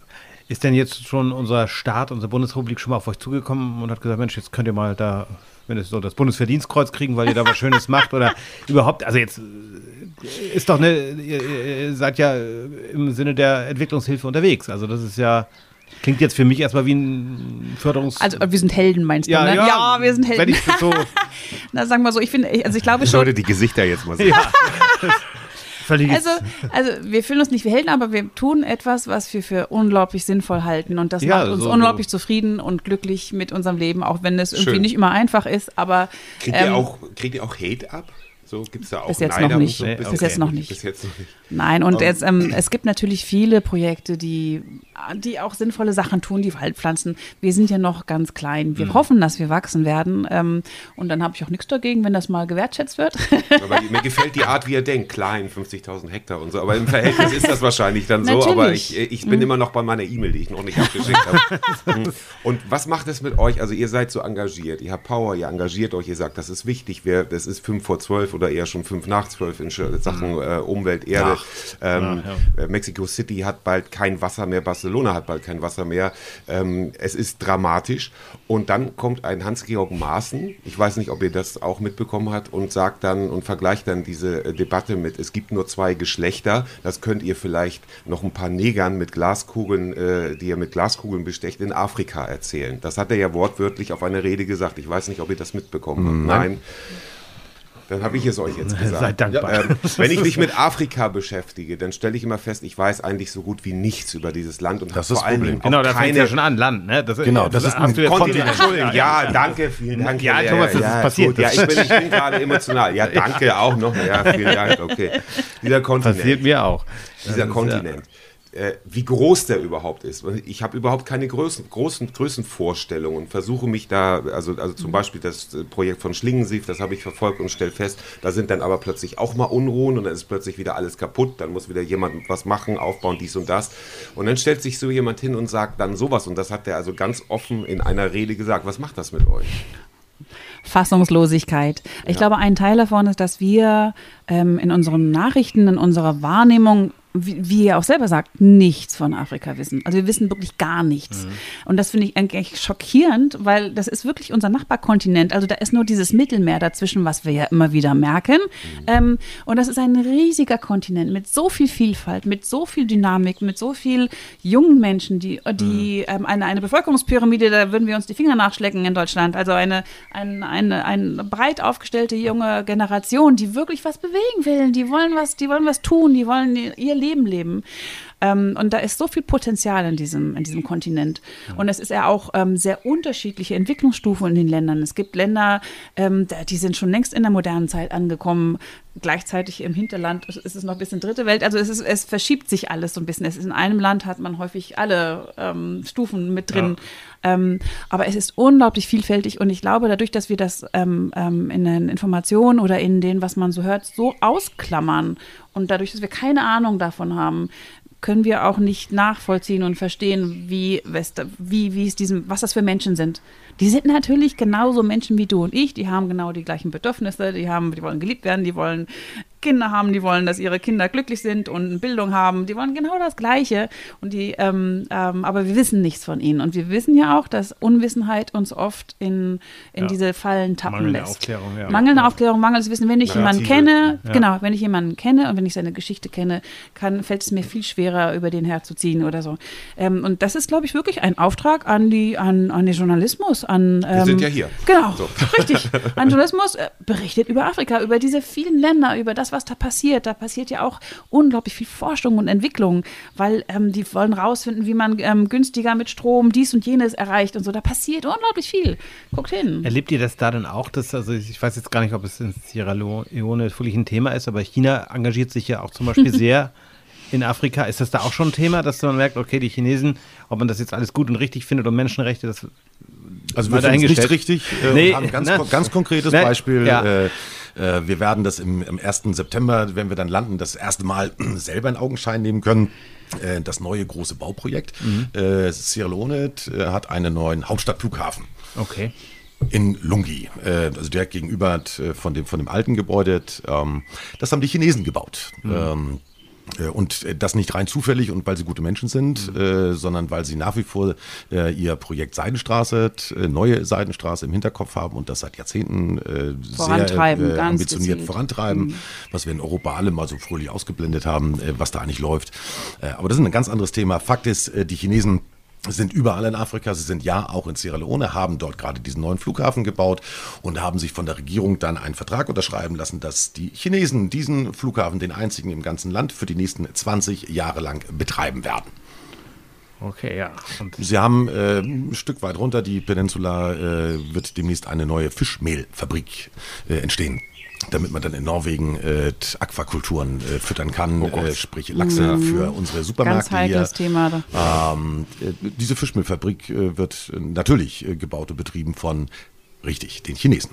Ist denn jetzt schon unser Staat, unsere Bundesrepublik schon mal auf euch zugekommen und hat gesagt, Mensch, jetzt könnt ihr mal da, wenn es so das Bundesverdienstkreuz kriegen, weil ihr da was Schönes macht oder überhaupt, also jetzt äh, ist doch eine, ihr, seid ja äh, im Sinne der Entwicklungshilfe unterwegs. Also das ist ja, klingt jetzt für mich erstmal wie ein Förderungs... Also wir sind Helden, meinst du, ja, ne? ja, wir sind Wenn Helden. ich das so Na, sagen wir so, ich finde, also ich glaube Ich schon, sollte die Gesichter jetzt mal sehen. Völlig... Also, also wir fühlen uns nicht wie Helden, aber wir tun etwas, was wir für unglaublich sinnvoll halten. Und das Ja, macht uns so- unglaublich zufrieden und glücklich mit unserem Leben, auch wenn es irgendwie Schön. nicht immer einfach ist. Aber Kriegt, ähm, ihr auch, kriegt ihr auch Hate ab? So gibt es da auch Bis jetzt noch und nicht. So? Bis okay. jetzt noch nicht. Bis jetzt noch nicht. Nein, und jetzt, ähm, es gibt natürlich viele Projekte, die, die auch sinnvolle Sachen tun, die Waldpflanzen. Wir sind ja noch ganz klein. Mhm. Wir hoffen, dass wir wachsen werden. Ähm, und dann habe ich auch nichts dagegen, wenn das mal gewertschätzt wird. Aber mir gefällt die Art, wie ihr denkt. Klein, 50.000 Hektar und so. Aber im Verhältnis ist das wahrscheinlich dann so. Aber Natürlich. ich, ich bin immer noch bei meiner E-Mail, die ich noch nicht abgeschickt habe. und was macht es mit euch? Also ihr seid so engagiert. Ihr habt Power, ihr engagiert euch. Ihr sagt, das ist wichtig. Wir, das ist fünf vor zwölf oder eher schon fünf nach zwölf in Sachen äh, Umwelt, Erde. Ähm, äh, Mexico City hat bald kein Wasser mehr. Barcelona hat bald kein Wasser mehr. Ähm, es ist dramatisch. Und dann kommt ein Hans-Georg Maaßen. Ich weiß nicht, ob ihr das auch mitbekommen habt und sagt dann und vergleicht dann diese äh, Debatte mit, es gibt nur zwei Geschlechter. Das könnt ihr vielleicht noch ein paar Negern mit Glaskugeln, äh, die ihr mit Glaskugeln bestecht, in Afrika erzählen. Das hat er ja wortwörtlich auf einer Rede gesagt. Ich weiß nicht, ob ihr das mitbekommen habt. Nein. Dann habe ich es euch jetzt gesagt. Seid dankbar. Ähm, wenn ich mich mit Afrika beschäftige, dann stelle ich immer fest, ich weiß eigentlich so gut wie nichts über dieses Land und habe Das ist vor allen Problem. Dingen genau, auch das fängt keine ja schon an, Land. Ne? Das, Genau, das ist hast ein Kontinent. Entschuldigung, ja, danke, vielen Dank. Ja, Thomas, das ist passiert. Gut, ja, ich bin, ich bin gerade emotional. Ja, danke auch noch. Ja, vielen Dank, okay. Dieser Kontinent Passiert mir auch. dieser Das ist, Kontinent. Äh, wie groß der überhaupt ist. Ich habe überhaupt keine Größen, großen Größenvorstellungen und versuche mich da, also, also zum Beispiel das äh, Projekt von Schlingensief, das habe ich verfolgt und stelle fest, da sind dann aber plötzlich auch mal Unruhen und dann ist plötzlich wieder alles kaputt, dann muss wieder jemand was machen, aufbauen, dies und das. Und dann stellt sich so jemand hin und sagt dann sowas und das hat er also ganz offen in einer Rede gesagt. Was macht das mit euch? Fassungslosigkeit. Ich glaube, ein Teil davon ist, dass wir ähm, in unseren Nachrichten, in unserer Wahrnehmung, wie, wie ihr auch selber sagt, nichts von Afrika wissen. Also wir wissen wirklich gar nichts. Und das finde ich eigentlich schockierend, weil das ist wirklich unser Nachbarkontinent. Also da ist nur dieses Mittelmeer dazwischen, was wir ja immer wieder merken. Ähm, und das ist ein riesiger Kontinent mit so viel Vielfalt, mit so viel Dynamik, mit so viel jungen Menschen, die, die ähm, eine, eine Bevölkerungspyramide, da würden wir uns die Finger nachschlecken in Deutschland. Also eine, ein, eine, eine breit aufgestellte junge Generation, die wirklich was bewegen will. Die wollen was, die wollen was tun, die wollen ihr Leben leben. Ähm, und da ist so viel Potenzial in diesem, in diesem Kontinent. Und es ist ja auch ähm, sehr unterschiedliche Entwicklungsstufen in den Ländern. Es gibt Länder, ähm, die sind schon längst in der modernen Zeit angekommen. Gleichzeitig im Hinterland ist es noch ein bisschen dritte Welt. Also es, ist, es verschiebt sich alles so ein bisschen. Es ist in einem Land hat man häufig alle ähm, Stufen mit drin. Ähm, aber es ist unglaublich vielfältig und ich glaube, dadurch, dass wir das ähm, in den Informationen oder in den, was man so hört, so ausklammern und dadurch, dass wir keine Ahnung davon haben, können wir auch nicht nachvollziehen und verstehen, wie, wie, wie es diesem, was das für Menschen sind. Die sind natürlich genauso Menschen wie du und ich, die haben genau die gleichen Bedürfnisse, die haben, die wollen geliebt werden, die wollen Kinder haben, die wollen, dass ihre Kinder glücklich sind und Bildung haben, die wollen genau das Gleiche. Und die, ähm, ähm, aber wir wissen nichts von ihnen. Und wir wissen ja auch, dass Unwissenheit uns oft in, in Ja. diese Fallen tappen Mangelnde lässt. Aufklärung, ja. Mangelnde Ja. Aufklärung, mangelndes Wissen. Wenn ich jemanden Narrative. kenne, Ja. genau, wenn ich jemanden kenne und wenn ich seine Geschichte kenne, kann, fällt es mir viel schwerer, über den herzuziehen oder so. Ähm, und das ist, glaube ich, wirklich ein Auftrag an die, an, an den Journalismus, an ähm, sind ja hier. Genau, richtig. An Journalismus äh, berichtet über Afrika, über diese vielen Länder, über das, was da passiert. Da passiert ja auch unglaublich viel Forschung und Entwicklung, weil ähm, die wollen rausfinden, wie man ähm, günstiger mit Strom dies und jenes erreicht und so. Da passiert unglaublich viel. Guckt hin. Erlebt ihr das da dann auch? Dass, also ich weiß jetzt gar nicht, ob es in Sierra Leone wirklich ein Thema ist, aber China engagiert sich ja auch zum Beispiel sehr in Afrika. Ist das da auch schon ein Thema, dass man merkt, okay, die Chinesen, ob man das jetzt alles gut und richtig findet und Menschenrechte, das Also wir finden es nicht richtig. Äh, Nee, haben ein ganz, ne? ganz konkretes Ne? Beispiel. Ja. Äh, äh, wir werden das im, im 1. September, wenn wir dann landen, das erste Mal selber in Augenschein nehmen können. Äh, das neue große Bauprojekt. Mhm. Äh, Sierra Leone äh, hat einen neuen Hauptstadtflughafen. okay. In Lungi, äh, also direkt gegenüber von, dem, von dem alten Gebäude. Ähm, das haben die Chinesen gebaut. Ähm, äh, und äh, das nicht rein zufällig und weil sie gute Menschen sind, äh, sondern weil sie nach wie vor äh, ihr Projekt Seidenstraße, äh, neue Seidenstraße im Hinterkopf haben und das seit Jahrzehnten äh, Vorantreiben, sehr äh, ganz ambitioniert gezielt. vorantreiben, was wir in Europa alle mal so fröhlich ausgeblendet haben, äh, was da eigentlich läuft. Äh, aber das ist ein ganz anderes Thema. Fakt ist, äh, die Chinesen sind überall in Afrika, sie sind ja auch in Sierra Leone, haben dort gerade diesen neuen Flughafen gebaut und haben sich von der Regierung dann einen Vertrag unterschreiben lassen, dass die Chinesen diesen Flughafen, den einzigen im ganzen Land, für die nächsten 20 Jahre lang betreiben werden. Okay, ja. Und Sie haben äh, ein Stück weit runter, die Peninsula, äh, wird demnächst eine neue Fischmehlfabrik äh, entstehen. Damit man dann in Norwegen äh, Aquakulturen äh, füttern kann, äh, sprich Lachse für unsere Ganz Supermärkte heikles hier. Thema. Da. Ähm, äh, diese Fischmehlfabrik äh, wird äh, natürlich äh, gebaut und betrieben von, richtig, den Chinesen.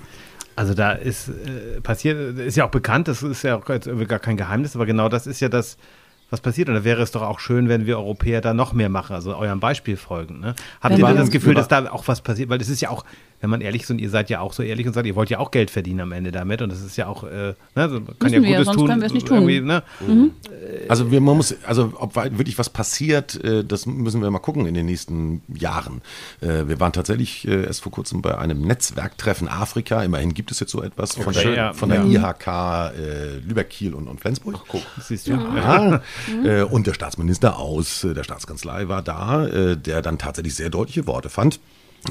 Also da ist äh, passiert, ist ja auch bekannt, das ist ja auch gar kein Geheimnis, aber genau das ist ja das, was passiert. Und da wäre es doch auch schön, wenn wir Europäer da noch mehr machen, also eurem Beispiel folgen. Ne? Habt Wenn ihr denn wir- das Gefühl, dass da auch was passiert? Weil das ist ja auch, wenn man ehrlich ist und ihr seid ja auch so ehrlich und sagt, ihr wollt ja auch Geld verdienen am Ende damit und das ist ja auch, äh, ne, man kann Müssen ja wir, Gutes sonst tun. können wir es nicht tun. irgendwie, Ne? Also wir, man muss, also ob wirklich was passiert, äh, das müssen wir mal gucken in den nächsten Jahren. Äh, Wir waren tatsächlich äh, erst vor kurzem bei einem Netzwerktreffen Afrika. Immerhin gibt es jetzt so etwas von Okay, der, ja, von der ja. IHK äh, Lübeck, Kiel und, und Flensburg. Siehst du? Ja. Äh, und der Staatsminister aus äh, der Staatskanzlei war da, äh, der dann tatsächlich sehr deutliche Worte fand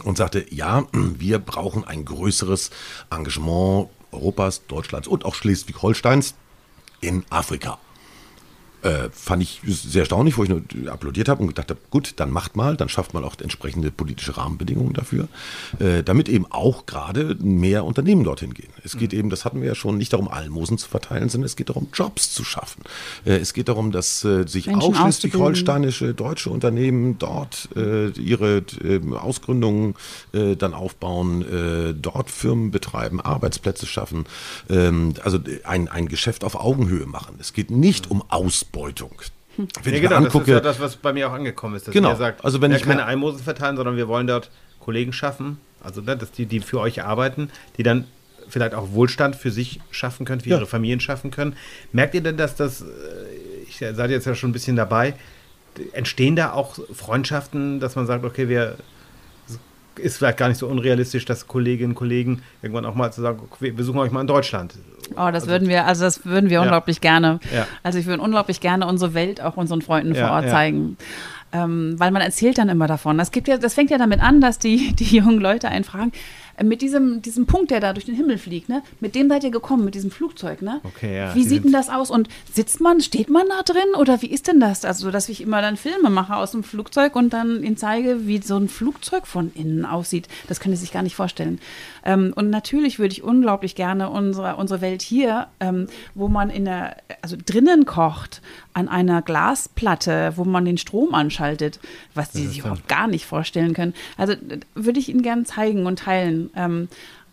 und sagte, ja, wir brauchen ein größeres Engagement Europas, Deutschlands und auch Schleswig-Holsteins in Afrika. Äh, fand ich sehr erstaunlich, wo ich nur applaudiert habe und gedacht habe, gut, dann macht mal, dann schafft man auch entsprechende politische Rahmenbedingungen dafür, äh, damit eben auch gerade mehr Unternehmen dorthin gehen. Es geht eben, das hatten wir ja schon, nicht darum, Almosen zu verteilen, sondern es geht darum, Jobs zu schaffen. Äh, es geht darum, dass äh, sich Menschen auch schleswig-holsteinische deutsche Unternehmen dort äh, ihre äh, Ausgründungen dann aufbauen, dort Firmen betreiben, Arbeitsplätze schaffen, ähm, also ein, ein Geschäft auf Augenhöhe machen. Es geht nicht um Ausbeutung. Wenn Ja, ich mir genau, das ist angucke, ja das, was bei mir auch angekommen ist. Genau, sagt, also wenn ja, ich keine Almosen verteilen, sondern wir wollen dort Kollegen schaffen, also ne, dass die, die für euch arbeiten, die dann vielleicht auch Wohlstand für sich schaffen können, für Ja. ihre Familien schaffen können. Merkt ihr denn, dass das, äh, ich seid jetzt ja schon ein bisschen dabei, entstehen da auch Freundschaften, dass man sagt, okay, wir ist vielleicht gar nicht so unrealistisch, dass Kolleginnen und Kollegen irgendwann auch mal zu sagen, okay, wir suchen euch mal in Deutschland. Oh, das würden wir, also das würden wir Ja. unglaublich gerne. Ja. Also ich würde unglaublich gerne unsere Welt auch unseren Freunden Ja, vor Ort zeigen. ähm, weil man erzählt dann immer davon. Das, gibt ja, das fängt ja damit an, dass die, die jungen Leute einen fragen, mit diesem, diesem Punkt, der da durch den Himmel fliegt, ne? mit dem seid ihr gekommen, mit diesem Flugzeug. Ne? Okay, ja, wie sieht denn das aus? Und sitzt man, steht man da drin oder wie ist denn das? Also, dass ich immer dann Filme mache aus dem Flugzeug und dann ihnen zeige, wie so ein Flugzeug von innen aussieht. Das können sie sich gar nicht vorstellen. Ähm, und natürlich würde ich unglaublich gerne unsere, unsere Welt hier, ähm, wo man in der, also drinnen kocht, an einer Glasplatte, wo man den Strom anschaltet, was die sich überhaupt gar nicht vorstellen können. Also d- würde ich Ihnen gerne zeigen und teilen. Ähm,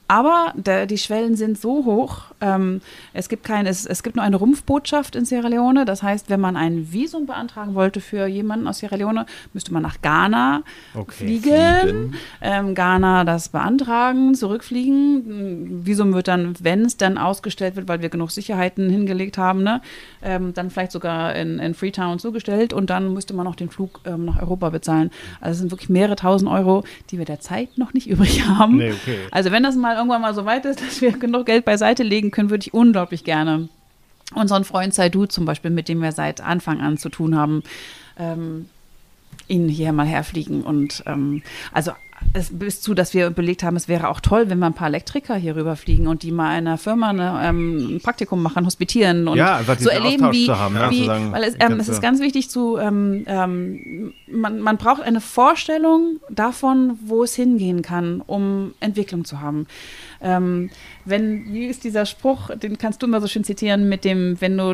aber der, die Schwellen sind so hoch. Ähm, es, gibt kein, es, es gibt nur eine Rumpfbotschaft in Sierra Leone. Das heißt, wenn man ein Visum beantragen wollte für jemanden aus Sierra Leone, müsste man nach Ghana Okay. fliegen. Fliegen. Ähm, Ghana das beantragen, zurückfliegen. Visum wird dann, wenn es dann ausgestellt wird, weil wir genug Sicherheiten hingelegt haben, ne, ähm, dann vielleicht sogar in, in Freetown zugestellt und dann müsste man noch den Flug ähm, nach Europa bezahlen. Also es sind wirklich mehrere tausend Euro, die wir derzeit noch nicht übrig haben. Nee, okay. Also wenn das mal irgendwann mal so weit ist, dass wir genug Geld beiseite legen können, würde ich unglaublich gerne unseren Freund Saidu zum Beispiel, mit dem wir seit Anfang an zu tun haben, ähm, ihn hier mal herfliegen. Und ähm, also es bis zu, dass wir überlegt haben, es wäre auch toll, wenn wir ein paar Elektriker hier rüberfliegen und die mal in einer Firma eine, ähm, ein Praktikum machen, hospitieren und Ja, so erleben, Austausch wie, haben, ja, wie weil es, ähm, es ist ganz wichtig zu, ähm, ähm, man, man braucht eine Vorstellung davon, wo es hingehen kann, um Entwicklung zu haben. Ähm, wenn, wie ist dieser Spruch, den kannst du immer so schön zitieren, mit dem, wenn du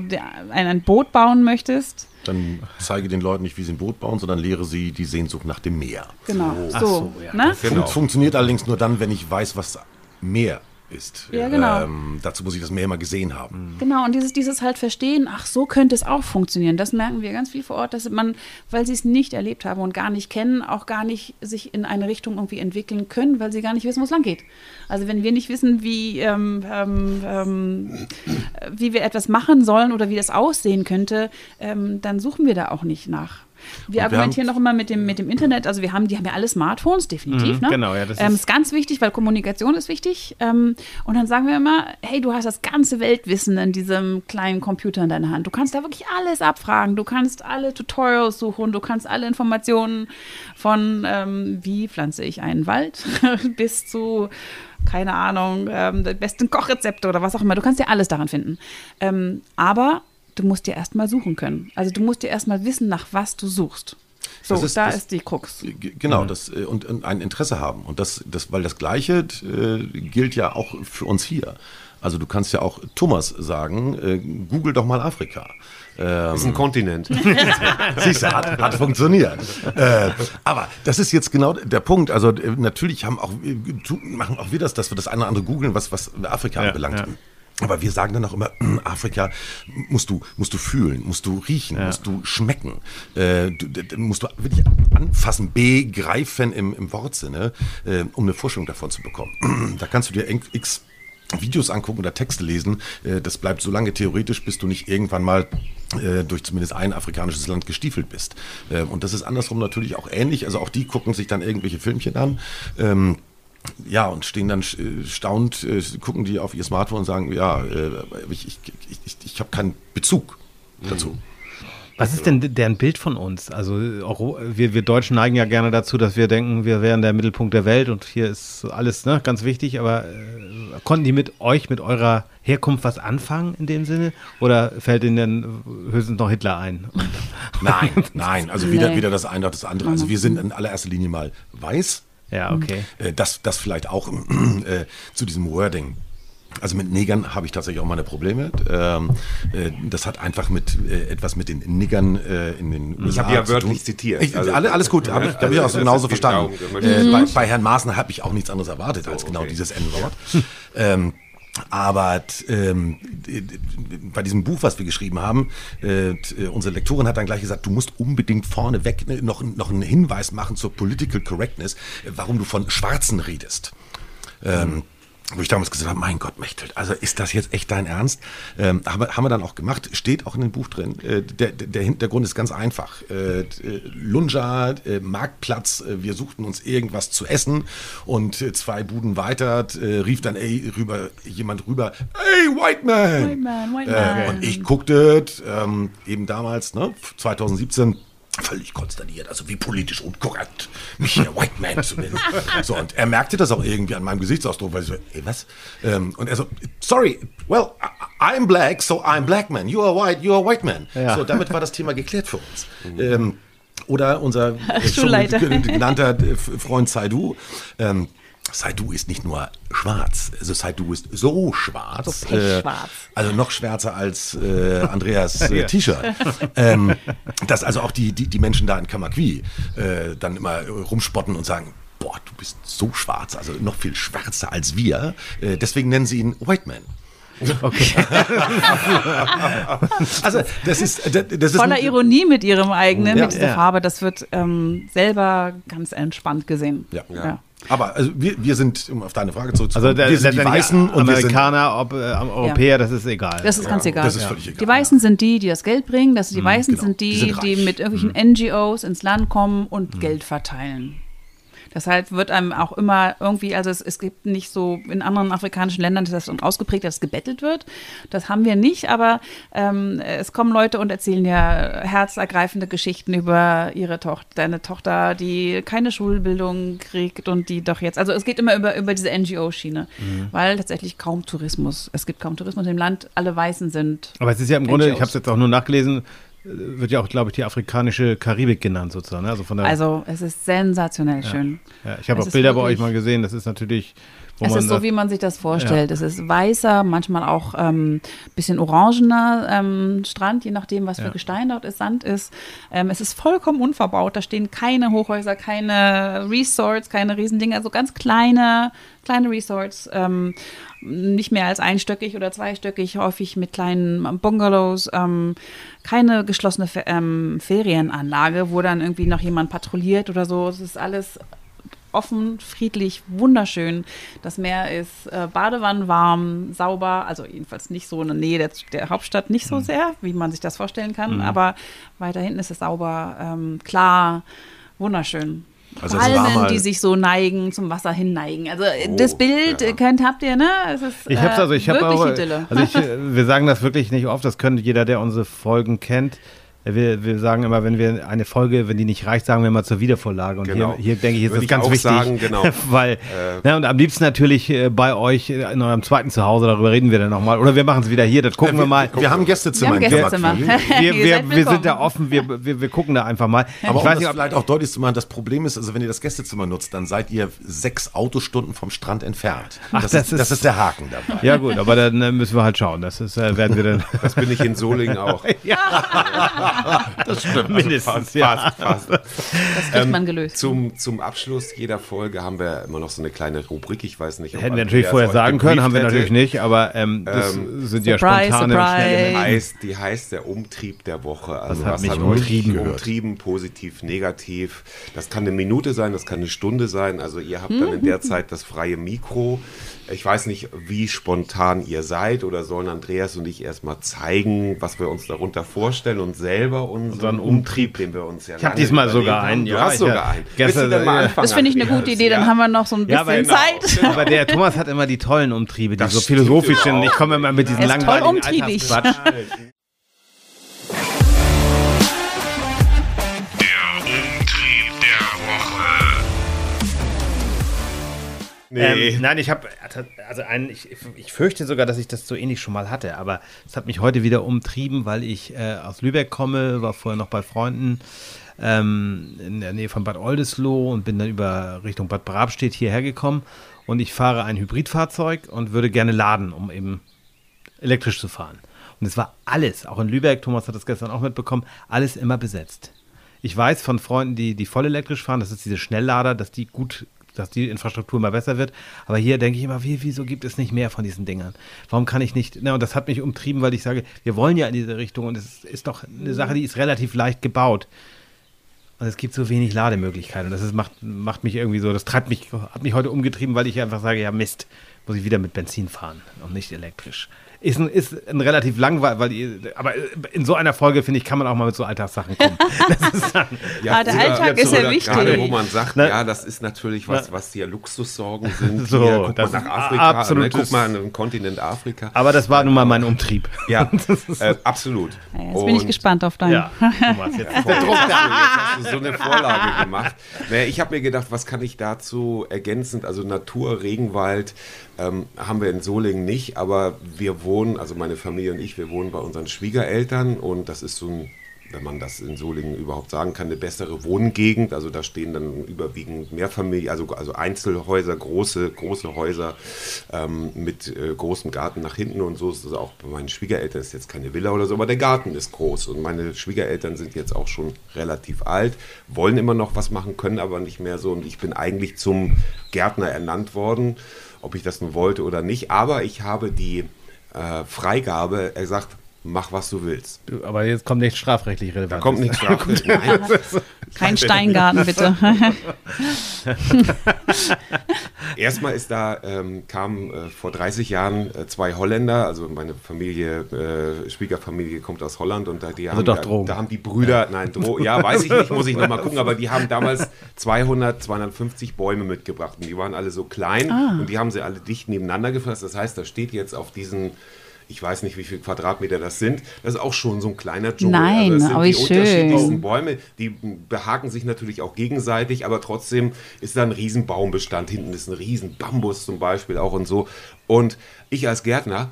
ein, ein Boot bauen möchtest, Dann zeige den Leuten nicht, wie sie ein Boot bauen, sondern lehre sie die Sehnsucht nach dem Meer. genau, so, Ach so, ja, ne? Genau. Fun funktioniert allerdings nur dann, wenn ich weiß, was Meer ist. Ja, genau. Ähm, dazu muss ich das Meer mal gesehen haben. Genau, und dieses, dieses halt verstehen, ach, so könnte es auch funktionieren. Das merken wir ganz viel vor Ort, dass man, weil sie es nicht erlebt haben und gar nicht kennen, auch gar nicht sich in eine Richtung irgendwie entwickeln können, weil sie gar nicht wissen, wo es lang geht. Also wenn wir nicht wissen, wie, ähm, ähm, ähm, wie wir etwas machen sollen oder wie das aussehen könnte, ähm, dann suchen wir da auch nicht nach. Wir argumentieren haben- auch immer mit dem, mit dem Internet. Also wir haben, die haben ja alle Smartphones, definitiv. Mhm, ne? genau, ja, das ähm, ist- ist ganz wichtig, weil Kommunikation ist wichtig. Ähm, und dann sagen wir immer, hey, du hast das ganze Weltwissen in diesem kleinen Computer in deiner Hand. Du kannst da wirklich alles abfragen. Du kannst alle Tutorials suchen. Du kannst alle Informationen von, ähm, wie pflanze ich einen Wald, bis zu, keine Ahnung, ähm, die besten Kochrezepte oder was auch immer. Du kannst ja alles daran finden. Ähm, aber du musst dir erstmal suchen können. Also du musst dir erstmal wissen, nach was du suchst. So, ist- da das- ist die Krux. Genau, das, äh, und, und ein Interesse haben. Und das, das, weil das Gleiche äh, gilt ja auch für uns hier. Also du kannst ja auch Thomas sagen, äh, google doch mal Afrika. Ähm, ist ein Kontinent. Siehst du, hat, hat funktioniert. Äh, aber das ist jetzt genau der Punkt. Also äh, natürlich haben auch, äh, machen auch wir das, dass wir das eine oder andere googeln, was, was Afrika Ja, anbelangt. ja. Aber wir sagen dann auch immer, Afrika musst du, musst du fühlen, musst du riechen, musst du schmecken, äh, du, d- d- musst du wirklich anfassen, begreifen im, im Wortsinne, äh, um eine Vorstellung davon zu bekommen. da kannst du dir x Videos angucken oder Texte lesen. Äh, das bleibt so lange theoretisch, bis du nicht irgendwann mal äh, durch zumindest ein afrikanisches Land gestiefelt bist. Äh, und das ist andersrum natürlich auch ähnlich. Also auch die gucken sich dann irgendwelche Filmchen an. Ja, und stehen dann äh, staunt, äh, gucken die auf ihr Smartphone und sagen, ja, äh, ich, ich, ich, ich, ich habe keinen Bezug dazu. Was ist denn deren Bild von uns? Also auch wir, wir Deutschen neigen ja gerne dazu, dass wir denken, wir wären der Mittelpunkt der Welt und hier ist alles ne, ganz wichtig. Aber äh, konnten die mit euch, mit eurer Herkunft was anfangen in dem Sinne? Oder fällt ihnen denn höchstens noch Hitler ein? Nein, nein, also weder, Nee. weder das eine noch das andere. Also wir sind in allererster Linie mal weiß. Ja, okay. Äh, das, das vielleicht auch äh, zu diesem Wording. Also mit Negern habe ich tatsächlich auch meine Probleme. Ähm, äh, das hat einfach mit äh, etwas mit den Niggern äh, in den USA habe ja zu wörtlich tun. zitiert. Ich, Also- alle, alles gut, habe ich, hab ich auch so genauso verstanden. möchte Äh, ich bei, nicht. bei Herrn Maaßen habe ich auch nichts anderes erwartet als genau okay. dieses N-Wort. ähm, aber ähm, bei diesem Buch, was wir geschrieben haben, äh, äh, unsere Lektorin hat dann gleich gesagt, du musst unbedingt vorneweg ne, noch, noch einen Hinweis machen zur Political Correctness, äh, warum du von Schwarzen redest. Ähm, wo ich damals gesagt habe, mein Gott, Mechthild, also ist das jetzt echt dein Ernst? Ähm, haben, wir, haben wir dann auch gemacht, steht auch in dem Buch drin. Äh, der, der, Hintergrund ist ganz einfach. Äh, äh, Lunja, äh, Marktplatz, äh, wir suchten uns irgendwas zu essen und äh, zwei Buden weiter äh, rief dann ey, rüber, jemand rüber, hey, White Man! White man, white man. und ich guckte ähm, eben damals, ne, 2017, völlig konsterniert, also wie politisch unkorrekt, mich hier White Man zu nennen. So, und er merkte das auch irgendwie an meinem Gesichtsausdruck, weil ich so, ey, was? Ähm, und er so, sorry, well, I'm black, so I'm black man. You are white, you are white man. Ja. So, damit war das Thema geklärt für uns. Ähm, oder unser äh, schon genannter Freund Saidu. Ähm, Saidu ist nicht nur schwarz, also Saidu ist so schwarz. So pechschwarz. also noch schwärzer als äh, Andreas äh, T-Shirt. ähm, dass also auch die, die, die Menschen da in Kamakwi äh, dann immer äh, rumspotten und sagen, boah, du bist so schwarz, also noch viel schwärzer als wir. Äh, deswegen nennen sie ihn White Man. Okay. Also das ist, das, das ist Voller ein- Ironie mit ihrem eigenen, Ja. mit dieser Ja. Farbe. Das wird ähm, selber ganz entspannt gesehen. Ja. ja. Aber also wir, wir sind, um auf deine Frage zurückzukommen, Also der, wir sind die Weißen und wir sind, Amerikaner, ob äh, Europäer, das ist egal. Das ist ganz egal. das ist völlig egal. Die Weißen sind die, die das Geld bringen. Das, die Weißen genau. sind die, Die die, sind. Mhm. mit irgendwelchen NGOs ins Land kommen und Geld verteilen. Deshalb wird einem auch immer irgendwie, also es, es gibt nicht so, in anderen afrikanischen Ländern ist das so ausgeprägt, dass gebettelt wird. Das haben wir nicht, aber ähm, es kommen Leute und erzählen ja herzergreifende Geschichten über ihre Tochter, deine Tochter, die keine Schulbildung kriegt und die doch jetzt, also es geht immer über, über diese NGO-Schiene, Mhm. weil tatsächlich kaum Tourismus, es gibt kaum Tourismus im Land, alle Weißen sind Aber es ist ja im Grunde, NGOs. ich habe es jetzt auch nur nachgelesen, wird ja auch, glaube ich, die afrikanische Karibik genannt sozusagen. ne? Also von der, Also es ist sensationell schön. ja, ich habe auch Bilder bei euch mal gesehen. Das ist natürlich, Es ist so, wie man sich das vorstellt. Es ist weißer, manchmal auch ähm, bisschen orangener ähm, Strand, je nachdem, was Ja. für Gestein dort ist, Sand ist. Ähm, es ist vollkommen unverbaut. Da stehen keine Hochhäuser, keine Resorts, keine Riesendinger, also ganz kleine, kleine Resorts. Ähm, nicht mehr als einstöckig oder zweistöckig, häufig mit kleinen Bungalows. Ähm, keine geschlossene Fe ähm, Ferienanlage, wo dann irgendwie noch jemand patrouilliert oder so. Es ist alles offen, friedlich, wunderschön. Das Meer ist äh, badewannenwarm, sauber, also jedenfalls nicht so in der Nähe der, der Hauptstadt, nicht so sehr, wie man sich das vorstellen kann, aber weiter hinten ist es sauber, ähm, klar, wunderschön. Also Palmen, die sich so neigen, zum Wasser hin neigen. Also äh, Oh, das Bild ja. äh, könnt, habt ihr, ne? Es ist Ich hab's äh, also, ich habe wirklich auch, Idylle. also ich, äh, wir sagen das wirklich nicht oft, das könnte jeder, der unsere Folgen kennt. Äh, Wir, wir sagen immer, wenn wir eine Folge, wenn die nicht reicht, sagen wir mal zur Wiedervorlage. Und Genau. hier, hier denke ich, ist Würde das ich ganz auch wichtig. sagen, genau. Weil, ne, und am liebsten natürlich äh, bei euch äh, in eurem zweiten Zuhause, darüber reden wir dann nochmal. Oder wir machen es wieder hier, das gucken wir mal. wir haben Gästezimmer Wir haben in Gästezimmer. Wir, wir, wir sind da offen, wir, wir, wir gucken da einfach mal. Aber ich um weiß das nicht, ob, vielleicht auch deutlich zu machen, das Problem ist, also wenn ihr das Gästezimmer nutzt, dann seid ihr sechs Autostunden vom Strand entfernt. Ach, das, das ist, ist- das ist der Haken dabei. ja gut, aber dann äh, müssen wir halt schauen. Das ist, äh, werden wir dann Das bin ich in Solingen auch. Das stimmt. mindestens. Fast, fast, fast. das kriegt man gelöst. Zum, zum Abschluss jeder Folge haben wir immer noch so eine kleine Rubrik. Ich weiß nicht, ob Hätten wir natürlich vorher sagen können, haben wir gebrieft natürlich hätte. nicht, aber ähm, das sind ja spontane, Die heißt, die heißt der Umtrieb der Woche. Also hat was, mich hat umtrieben umtrieben, positiv, negativ. Das kann eine Minute sein, das kann eine Stunde sein. Also ihr habt dann in der Zeit das freie Mikro. Ich weiß nicht, wie spontan ihr seid oder sollen Andreas und ich erstmal zeigen, was wir uns darunter vorstellen und selber unseren Unseren Umtrieb, den wir uns ja Ich hab lange diesmal sogar einen, Du ja, hast ich sogar einen. gestern- du anfangen, Das finde ich eine gute Idee, dann haben wir noch so ein bisschen Ja, aber genau. Zeit. Aber der Thomas hat immer die tollen Umtriebe, die Das so philosophisch sind. Ich komme immer mit diesen langweiligen. Alltagsquatsch. Nee. Ähm, nein, ich habe also einen, ich, ich fürchte sogar, dass ich das so ähnlich schon mal hatte, aber es hat mich heute wieder umtrieben, weil ich äh, aus Lübeck komme, war vorher noch bei Freunden ähm, in der Nähe von Bad Oldesloe und bin dann über Richtung Bad Brabstedt hierher gekommen und ich fahre ein Hybridfahrzeug und würde gerne laden, um eben elektrisch zu fahren. Und es war alles, auch in Lübeck, Thomas hat das gestern auch mitbekommen, alles immer besetzt. Ich weiß von Freunden, die, die voll elektrisch fahren, das ist diese Schnelllader, dass die gut, dass die Infrastruktur immer besser wird. Aber hier denke ich immer, wie, wieso gibt es nicht mehr von diesen Dingern? Warum kann ich nicht? Na, und das hat mich umtrieben, weil ich sage, wir wollen ja in diese Richtung und es ist doch eine Sache, die ist relativ leicht gebaut. Und es gibt so wenig Lademöglichkeiten. Und das ist, macht, macht mich irgendwie so, das treibt mich, hat mich heute umgetrieben, weil ich einfach sage, ja Mist, muss ich wieder mit Benzin fahren und nicht elektrisch. Ist ein, ist ein relativ langweilig, weil die, aber in so einer Folge, finde ich, kann man auch mal mit so Alltagssachen kommen. Das ist dann, Ah, der Alltag ist ja wichtig. Gerade wo man sagt, Na- ja, das ist natürlich was, was hier Luxussorgen sind. So, hier, guck das mal nach Afrika, ne, guck mal an den Kontinent Afrika. aber das war nun mal mein Umtrieb. Ja, äh, absolut. Ja, jetzt bin ich Und- gespannt auf deinen. Ja, Thomas, jetzt der Jetzt Druck hast, da. du, jetzt hast du so eine Vorlage gemacht. Naja, ich habe mir gedacht, was kann ich dazu ergänzend, also Natur, Regenwald ähm, haben wir in Solingen nicht, aber wir wohnen, also meine Familie und ich, wir wohnen bei unseren Schwiegereltern und das ist so ein wenn man das in Solingen überhaupt sagen kann, eine bessere Wohngegend. Also da stehen dann überwiegend Mehrfamilien, also, also Einzelhäuser, große, große Häuser ähm, mit äh, großem Garten nach hinten und so. ist es auch bei meinen Schwiegereltern ist jetzt keine Villa oder so, aber der Garten ist groß. Und meine Schwiegereltern sind jetzt auch schon relativ alt, wollen immer noch was machen, können aber nicht mehr so. Und ich bin eigentlich zum Gärtner ernannt worden, ob ich das nun wollte oder nicht. Aber ich habe die äh, Freigabe, er sagt, mach was du willst. Aber jetzt kommt nicht strafrechtlich relevant. Da kommt nichts Straf. Nein. Kein Steingarten, bitte. Erstmal ist da, ähm, kamen äh, vor 30 Jahren äh, zwei Holländer, also meine Familie, äh, Schwiegerfamilie kommt aus Holland und da, die haben, doch da, Drogen. da haben die Brüder, nein, Dro ja, weiß ich nicht, muss ich nochmal gucken, aber die haben damals 200, 250 Bäume mitgebracht und die waren alle so klein und die haben sie alle dicht nebeneinander gefasst. Das heißt, da steht jetzt auf diesen ich weiß nicht, wie viele Quadratmeter das sind. Das ist auch schon so ein kleiner Dschungel. Nein, das sind aber die schön. unterschiedlichsten Bäume, die behaken sich natürlich auch gegenseitig, aber trotzdem ist da ein riesen Baumbestand. Hinten ist ein riesen Bambus zum Beispiel auch und so. Und ich als Gärtner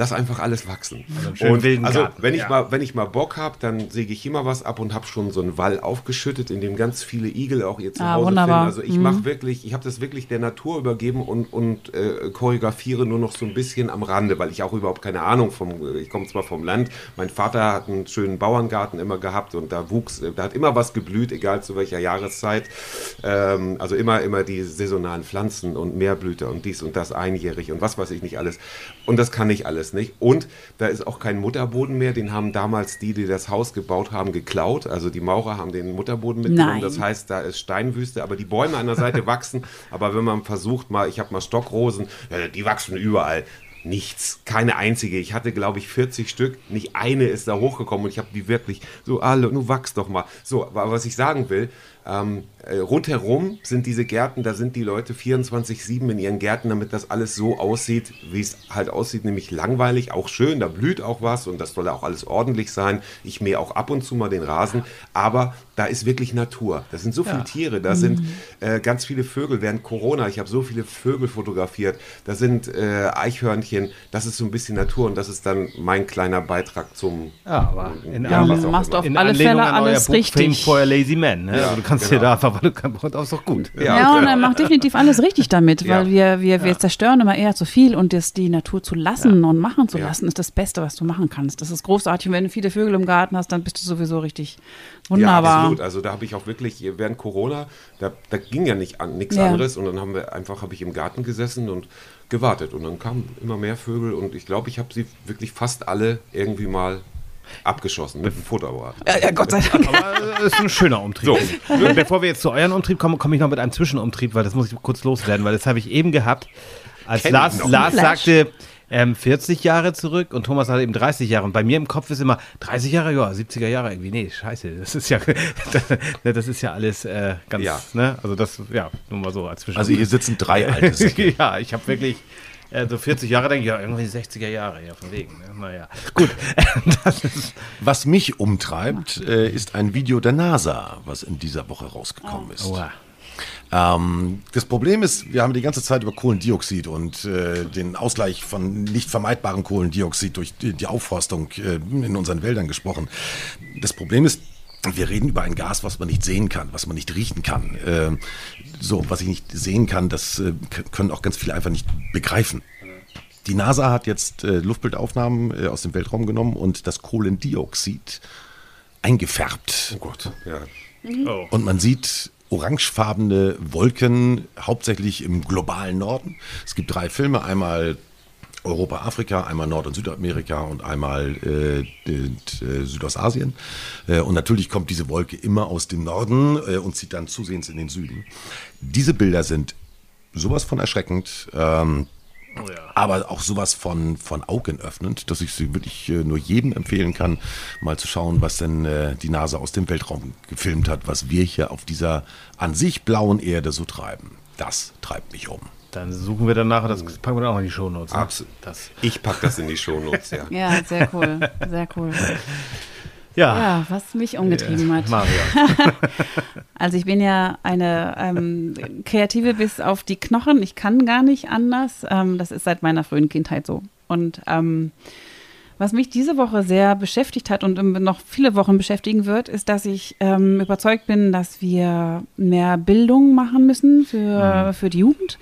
lass einfach alles wachsen. schönen und wilden also Garten, wenn ich ja. mal wenn ich mal Bock habe, dann säge ich immer was ab und habe schon so einen Wall aufgeschüttet, in dem ganz viele Igel auch ihr Ah, Zuhause wunderbar. finden. Also ich mache wirklich, ich habe das wirklich der Natur übergeben und, und äh, choreografiere nur noch so ein bisschen am Rande, weil ich auch überhaupt keine Ahnung vom, ich komme zwar vom Land, mein Vater hat einen schönen Bauerngarten immer gehabt und da wuchs, da hat immer was geblüht, egal zu welcher Jahreszeit. Ähm, also immer, immer die saisonalen Pflanzen und Meerblüter und dies und das einjährig und was weiß ich nicht alles. Und das kann ich alles nicht. Und da ist auch kein Mutterboden mehr, den haben damals die, die das Haus gebaut haben, geklaut. Also die Maurer haben den Mutterboden mitgenommen. Nein. Das heißt, da ist Steinwüste, aber die Bäume an der Seite wachsen. Aber wenn man versucht, mal, ich habe mal Stockrosen, die wachsen überall. Nichts, keine einzige. Ich hatte, glaube ich, 40 Stück. Nicht eine ist da hochgekommen und ich habe die wirklich so alle, nur wachs doch mal. So, aber was ich sagen will, ähm, äh, rundherum sind diese Gärten, da sind die Leute 24-7 in ihren Gärten, damit das alles so aussieht, wie es halt aussieht, nämlich langweilig, auch schön, da blüht auch was und das soll auch alles ordentlich sein. Ich mähe auch ab und zu mal den Rasen, aber da ist wirklich Natur. Da sind so viele Tiere, da sind äh, ganz viele Vögel. Während Corona, ich habe so viele Vögel fotografiert, da sind äh, Eichhörnchen, das ist so ein bisschen Natur und das ist dann mein kleiner Beitrag zum. Ja, aber in, Ja, was auch machst auf in alle Anlehnung Fälle an euer alles Buch Fame richtig. for a Lazy Man. Ne? Ja, also du kannst genau. dir da einfach, du kannst, das ist doch gut. Ja, Ja, und er macht definitiv alles richtig damit, Ja. weil wir, wir, wir zerstören immer eher zu viel und das, die Natur zu lassen und machen zu Ja. lassen, ist das Beste, was du machen kannst. Das ist großartig. Und wenn du viele Vögel im Garten hast, dann bist du sowieso richtig Ja, wunderbar. absolut. Also da habe ich auch wirklich, während Corona, da, da ging ja nicht an, nichts Ja. anderes und dann haben wir einfach, habe ich im Garten gesessen und gewartet und dann kamen immer mehr Vögel und ich glaube, ich habe sie wirklich fast alle irgendwie mal abgeschossen mit dem Fotoapparat. ja, ja, Gott sei Dank. Aber es ist ein schöner Umtrieb. So. Und Bevor wir jetzt zu euren Umtrieb kommen, komme ich noch mit einem Zwischenumtrieb, weil das muss ich kurz loswerden, weil das habe ich eben gehabt, als Kenn ich Lars. Lars sagte ähm, 40 Jahre zurück und Thomas hatte eben 30 Jahre. Und bei mir im Kopf ist immer 30 Jahre, ja, 70er Jahre irgendwie. Nee, scheiße, das ist ja, das ist ja alles äh, ganz, Ja. ne? Also das, ja, nur mal so als Zwischen. Also hier sitzen drei alte Säcke. ja, ich habe wirklich äh, so 40 Jahre, denke ich, ja, irgendwie 60er Jahre, ja, von wegen. Ne? Naja, gut. Was mich umtreibt, äh, ist ein Video der NASA, was in dieser Woche rausgekommen ist. Oha. Ähm, das Problem ist, wir haben die ganze Zeit über Kohlendioxid und äh, den Ausgleich von nicht vermeidbarem Kohlendioxid durch die, die Aufforstung äh, in unseren Wäldern gesprochen. Das Problem ist, wir reden über ein Gas, was man nicht sehen kann, was man nicht riechen kann. Äh, so, was ich nicht sehen kann, das äh, können auch ganz viele einfach nicht begreifen. Die NASA hat jetzt äh, Luftbildaufnahmen äh, aus dem Weltraum genommen und das Kohlendioxid eingefärbt. Oh Gott, ja. Oh. Und man sieht orangefarbene Wolken, hauptsächlich im globalen Norden. Es gibt drei Filme, einmal Europa, Afrika, einmal Nord- und Südamerika und einmal äh, d- Südostasien. Äh, und natürlich kommt diese Wolke immer aus dem Norden äh, und zieht dann zusehends in den Süden. Diese Bilder sind sowas von erschreckend. Ähm, Aber auch sowas von, von augenöffnend, dass ich sie wirklich äh, nur jedem empfehlen kann, mal zu schauen, was denn äh, die NASA aus dem Weltraum gefilmt hat, was wir hier auf dieser an sich blauen Erde so treiben. Das treibt mich um. Dann suchen wir danach, das packen wir dann auch in die Shownotes. Ne? Absolut. Das, Ich packe das in die Shownotes, ja. Ja, sehr cool. Sehr cool. ja, Ja, was mich umgetrieben hat. Mario. Also ich bin ja eine ähm, Kreative bis auf die Knochen. Ich kann gar nicht anders. Ähm, das ist seit meiner frühen Kindheit so. Und ähm, was mich diese Woche sehr beschäftigt hat und noch viele Wochen beschäftigen wird, ist, dass ich ähm, überzeugt bin, dass wir mehr Bildung machen müssen für, für die Jugend.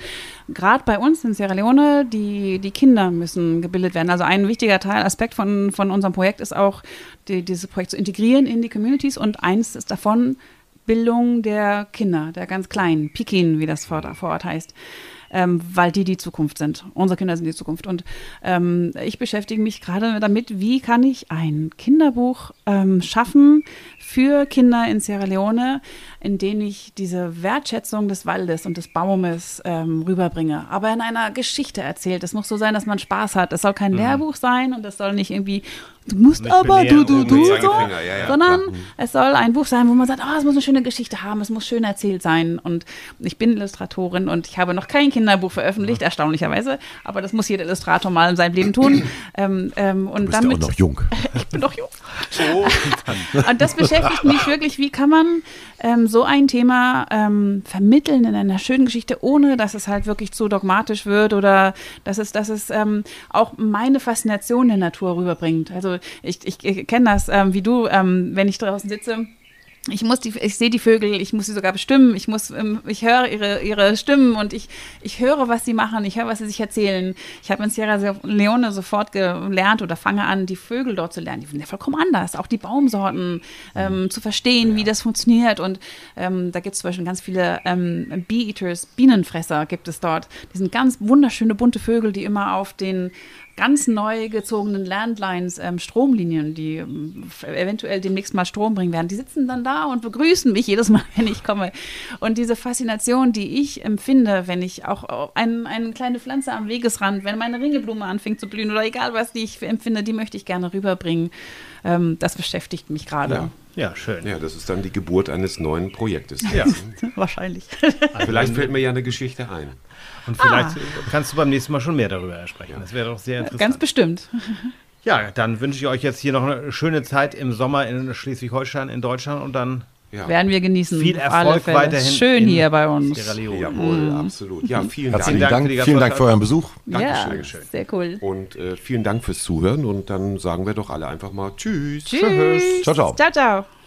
Gerade bei uns in Sierra Leone, die, die Kinder müssen gebildet werden. Also ein wichtiger Teil, Aspekt von, von unserem Projekt ist auch, die, dieses Projekt zu integrieren in die Communities. Und eins ist davon, Bildung der Kinder, der ganz Kleinen, Pikin, wie das vor, vor Ort heißt, ähm, weil die die Zukunft sind. Unsere Kinder sind die Zukunft. Und ähm, ich beschäftige mich gerade damit, wie kann ich ein Kinderbuch ähm, schaffen für Kinder in Sierra Leone, in dem ich diese Wertschätzung des Waldes und des Baumes ähm, rüberbringe, aber in einer Geschichte erzählt. Es muss so sein, dass man Spaß hat. Es soll kein Lehrbuch sein und es soll nicht irgendwie, du musst Mit aber, du, du, du, mit so, ja, ja, sondern klar. es soll ein Buch sein, wo man sagt, oh, es muss eine schöne Geschichte haben, es muss schön erzählt sein. Und ich bin Illustratorin und ich habe noch kein Kinderbuch veröffentlicht, erstaunlicherweise, aber das muss jeder Illustrator mal in seinem Leben tun. ähm, ähm, und Du bist ja damit, auch noch jung. ich bin doch jung. Und das beschäftigt mich wirklich, wie kann man ähm, so ein Thema ähm, vermitteln in einer schönen Geschichte, ohne dass es halt wirklich zu dogmatisch wird oder dass es, dass es ähm, auch meine Faszination der Natur rüberbringt. Also ich, ich, ich kenne das, ähm, wie du, ähm, wenn ich draußen sitze. Ich muss die, ich sehe die Vögel, ich muss sie sogar bestimmen, ich muss, ähm, ich höre ihre, ihre Stimmen und ich, ich höre, was sie machen, ich höre, was sie sich erzählen. Ich habe in Sierra Leone sofort gelernt oder fange an, die Vögel dort zu lernen. Die sind ja vollkommen anders, auch die Baumsorten ähm, zu verstehen, wie das funktioniert. Und ähm, da gibt es zum Beispiel ganz viele ähm, Bee-Eaters, Bienenfresser gibt es dort. Die sind ganz wunderschöne bunte Vögel, die immer auf den ganz neu gezogenen Landlines, ähm, Stromlinien, die ähm, eventuell demnächst mal Strom bringen werden, die sitzen dann da und begrüßen mich jedes Mal, wenn ich komme. Und diese Faszination, die ich empfinde, wenn ich auch ein, eine kleine Pflanze am Wegesrand, wenn meine Ringelblume anfängt zu blühen oder egal was, die ich empfinde, die möchte ich gerne rüberbringen. Ähm, das beschäftigt mich gerade. Ja. Ja, schön. Ja, das ist dann die Geburt eines neuen Projektes. Ja. Wahrscheinlich. Vielleicht fällt mir ja eine Geschichte ein. Und vielleicht kannst du beim nächsten Mal schon mehr darüber sprechen. Das wäre doch sehr interessant. Ganz bestimmt. Ja, dann wünsche ich euch jetzt hier noch eine schöne Zeit im Sommer in Schleswig-Holstein, in Deutschland und dann Ja. Werden wir genießen. viel Erfolg Fälle. weiterhin. Schön hier bei uns. Sierra Leone. Jawohl, absolut. Ja, vielen Herzlichen Dank. Dank für vielen Dank für euren Besuch. Ja, Dankeschön. sehr cool. Und äh, vielen Dank fürs Zuhören und dann sagen wir doch alle einfach mal Tschüss. Tschüss. Ciao, ciao. Ciao, ciao.